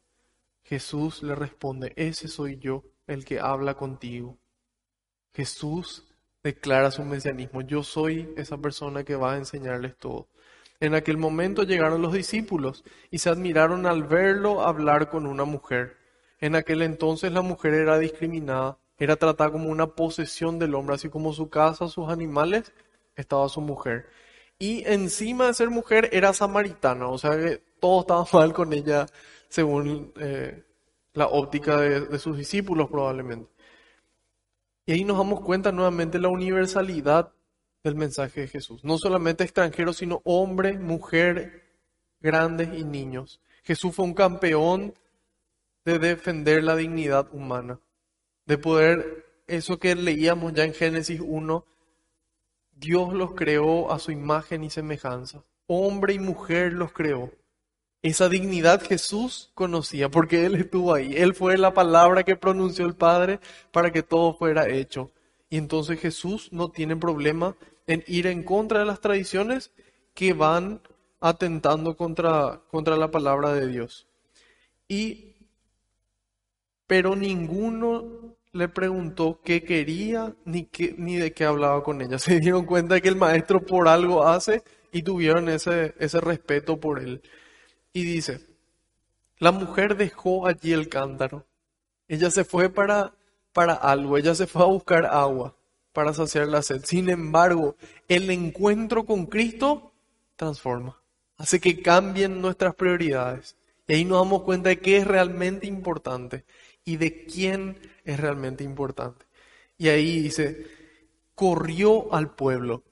Jesús le responde, ese soy yo, el que habla contigo. Jesús declara su mesianismo, yo soy esa persona que va a enseñarles todo. En aquel momento llegaron los discípulos y se admiraron al verlo hablar con una mujer. En aquel entonces la mujer era discriminada era tratada como una posesión del hombre, así como su casa, sus animales, estaba su mujer. Y encima de ser mujer era samaritana, o sea que todo estaba mal con ella según eh, la óptica de, sus discípulos probablemente. Y ahí nos damos cuenta nuevamente la universalidad del mensaje de Jesús. No solamente extranjeros, sino hombre, mujer, grandes y niños. Jesús fue un campeón de defender la dignidad humana de poder, eso que leíamos ya en Génesis 1, Dios los creó a su imagen y semejanza. Hombre y mujer los creó. Esa dignidad Jesús conocía porque Él estuvo ahí. Él fue la palabra que pronunció el Padre para que todo fuera hecho. Y entonces Jesús no tiene problema en ir en contra de las tradiciones que van atentando contra, contra la palabra de Dios. Y pero ninguno le preguntó qué quería ni, qué, ni de qué hablaba con ella. Se dieron cuenta que el maestro por algo hace y tuvieron ese, ese respeto por él. Y dice, la mujer dejó allí el cántaro. Ella se fue para, para algo, ella se fue a buscar agua para saciar la sed. Sin embargo, el encuentro con Cristo transforma, hace que cambien nuestras prioridades. Y ahí nos damos cuenta de qué es realmente importante y de quién es realmente importante. Y ahí dice, corrió al pueblo.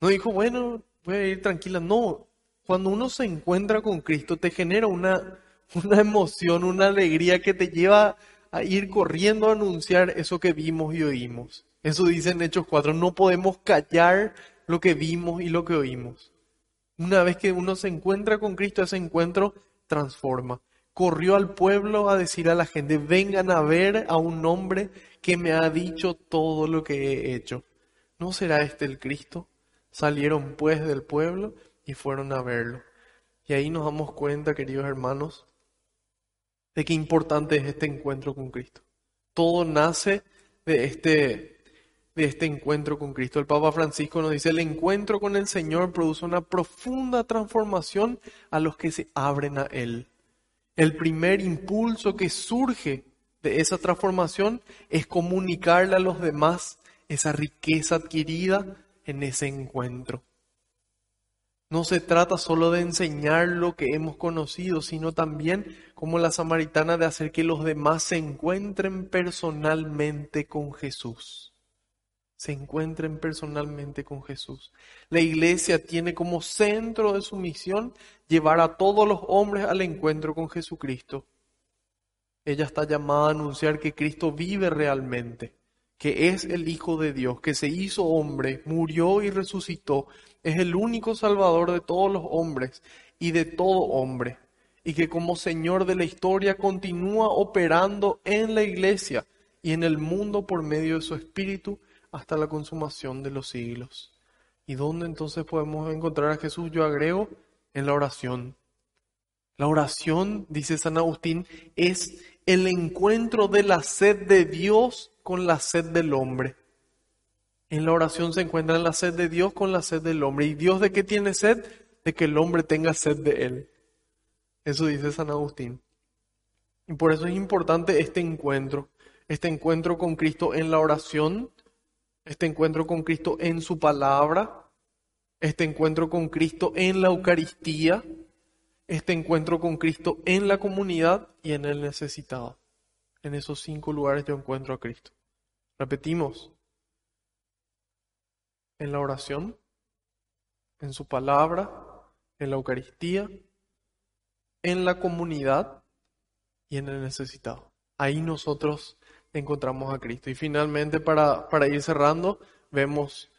No dijo, bueno, voy a ir tranquila. No, cuando uno se encuentra con Cristo te genera una, una emoción, una alegría que te lleva a ir corriendo a anunciar eso que vimos y oímos. Eso dice en Hechos 4, no podemos callar lo que vimos y lo que oímos. Una vez que uno se encuentra con Cristo, ese encuentro transforma. Corrió al pueblo a decir a la gente, vengan a ver a un hombre que me ha dicho todo lo que he hecho. ¿No será este el Cristo? Salieron pues del pueblo y fueron a verlo. Y ahí nos damos cuenta, queridos hermanos, de qué importante es este encuentro con Cristo. Todo nace de este, de este encuentro con Cristo. El Papa Francisco nos dice, el encuentro con el Señor produce una profunda transformación a los que se abren a Él. El primer impulso que surge de esa transformación es comunicarle a los demás esa riqueza adquirida en ese encuentro. No se trata solo de enseñar lo que hemos conocido, sino también, como la samaritana, de hacer que los demás se encuentren personalmente con Jesús. Se encuentren personalmente con Jesús. La iglesia tiene como centro de su misión llevar a todos los hombres al encuentro con Jesucristo. Ella está llamada a anunciar que Cristo vive realmente que es el Hijo de Dios, que se hizo hombre, murió y resucitó, es el único Salvador de todos los hombres y de todo hombre, y que como Señor de la historia continúa operando en la iglesia y en el mundo por medio de su Espíritu hasta la consumación de los siglos. ¿Y dónde entonces podemos encontrar a Jesús? Yo agrego en la oración. La oración, dice San Agustín, es el encuentro de la sed de Dios con la sed del hombre. En la oración se encuentra la sed de Dios con la sed del hombre. ¿Y Dios de qué tiene sed? De que el hombre tenga sed de él. Eso dice San Agustín. Y por eso es importante este encuentro. Este encuentro con Cristo en la oración. Este encuentro con Cristo en su palabra. Este encuentro con Cristo en la Eucaristía. Este encuentro con Cristo en la comunidad y en el necesitado. En esos cinco lugares yo encuentro a Cristo. Repetimos, en la oración, en su palabra, en la Eucaristía, en la comunidad y en el necesitado. Ahí nosotros encontramos a Cristo. Y finalmente, para, para ir cerrando, vemos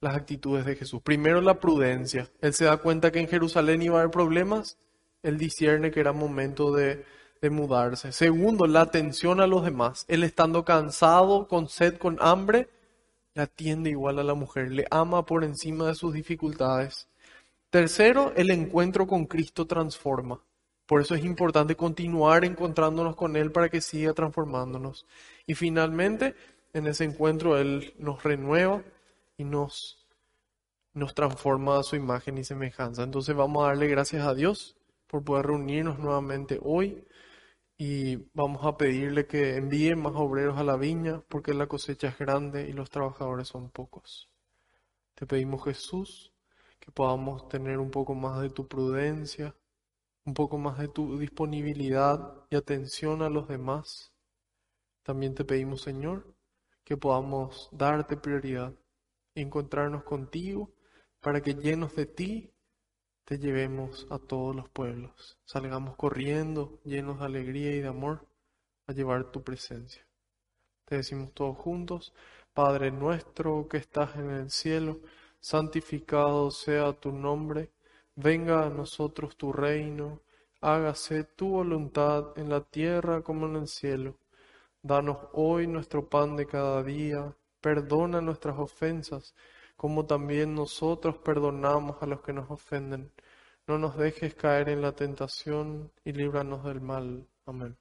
las actitudes de Jesús. Primero, la prudencia. Él se da cuenta que en Jerusalén iba a haber problemas. Él discierne que era momento de mudarse. Segundo, la atención a los demás. Él estando cansado, con sed, con hambre, le atiende igual a la mujer, le ama por encima de sus dificultades. Tercero, el encuentro con Cristo transforma. Por eso es importante continuar encontrándonos con Él para que siga transformándonos. Y finalmente, en ese encuentro Él nos renueva y nos, nos transforma a su imagen y semejanza. Entonces vamos a darle gracias a Dios por poder reunirnos nuevamente hoy y vamos a pedirle que envíe más obreros a la viña porque la cosecha es grande y los trabajadores son pocos. Te pedimos Jesús que podamos tener un poco más de tu prudencia, un poco más de tu disponibilidad y atención a los demás. También te pedimos Señor que podamos darte prioridad y encontrarnos contigo para que llenos de ti te llevemos a todos los pueblos. Salgamos corriendo, llenos de alegría y de amor, a llevar tu presencia. Te decimos todos juntos, Padre nuestro que estás en el cielo, santificado sea tu nombre, venga a nosotros tu reino, hágase tu voluntad en la tierra como en el cielo. Danos hoy nuestro pan de cada día, perdona nuestras ofensas, como también nosotros perdonamos a los que nos ofenden. No nos dejes caer en la tentación y líbranos del mal. Amén.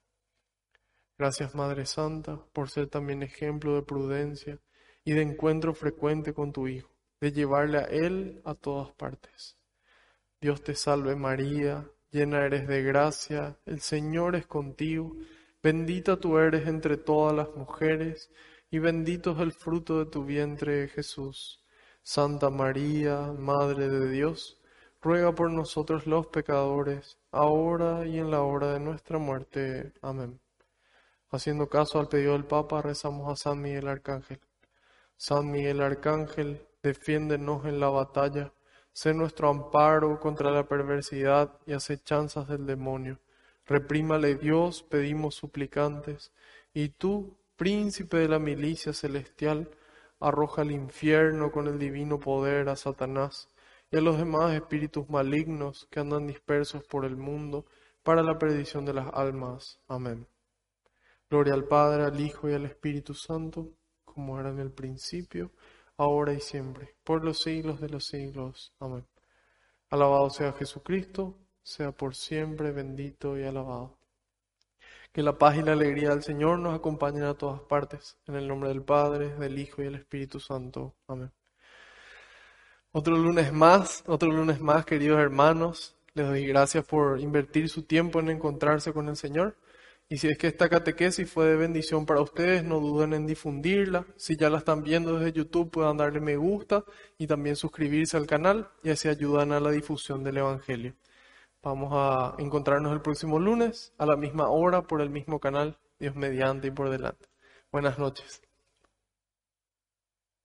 Gracias Madre Santa por ser también ejemplo de prudencia y de encuentro frecuente con tu Hijo, de llevarle a Él a todas partes. Dios te salve María, llena eres de gracia, el Señor es contigo, bendita tú eres entre todas las mujeres, y bendito es el fruto de tu vientre Jesús. Santa María, Madre de Dios, ruega por nosotros los pecadores, ahora y en la hora de nuestra muerte. Amén. Haciendo caso al pedido del Papa, rezamos a San Miguel Arcángel. San Miguel Arcángel, defiéndenos en la batalla, sé nuestro amparo contra la perversidad y acechanzas del demonio. Reprímale Dios, pedimos suplicantes, y tú, príncipe de la milicia celestial, arroja al infierno con el divino poder a Satanás y a los demás espíritus malignos que andan dispersos por el mundo para la perdición de las almas. Amén. Gloria al Padre, al Hijo y al Espíritu Santo, como era en el principio, ahora y siempre, por los siglos de los siglos. Amén. Alabado sea Jesucristo, sea por siempre bendito y alabado. Que la paz y la alegría del Señor nos acompañen a todas partes. En el nombre del Padre, del Hijo y del Espíritu Santo. Amén. Otro lunes más, otro lunes más, queridos hermanos. Les doy gracias por invertir su tiempo en encontrarse con el Señor. Y si es que esta catequesis fue de bendición para ustedes, no duden en difundirla. Si ya la están viendo desde YouTube, puedan darle me gusta y también suscribirse al canal y así ayudan a la difusión del Evangelio. Vamos a encontrarnos el próximo lunes a la misma hora por el mismo canal, Dios mediante y por delante. Buenas noches.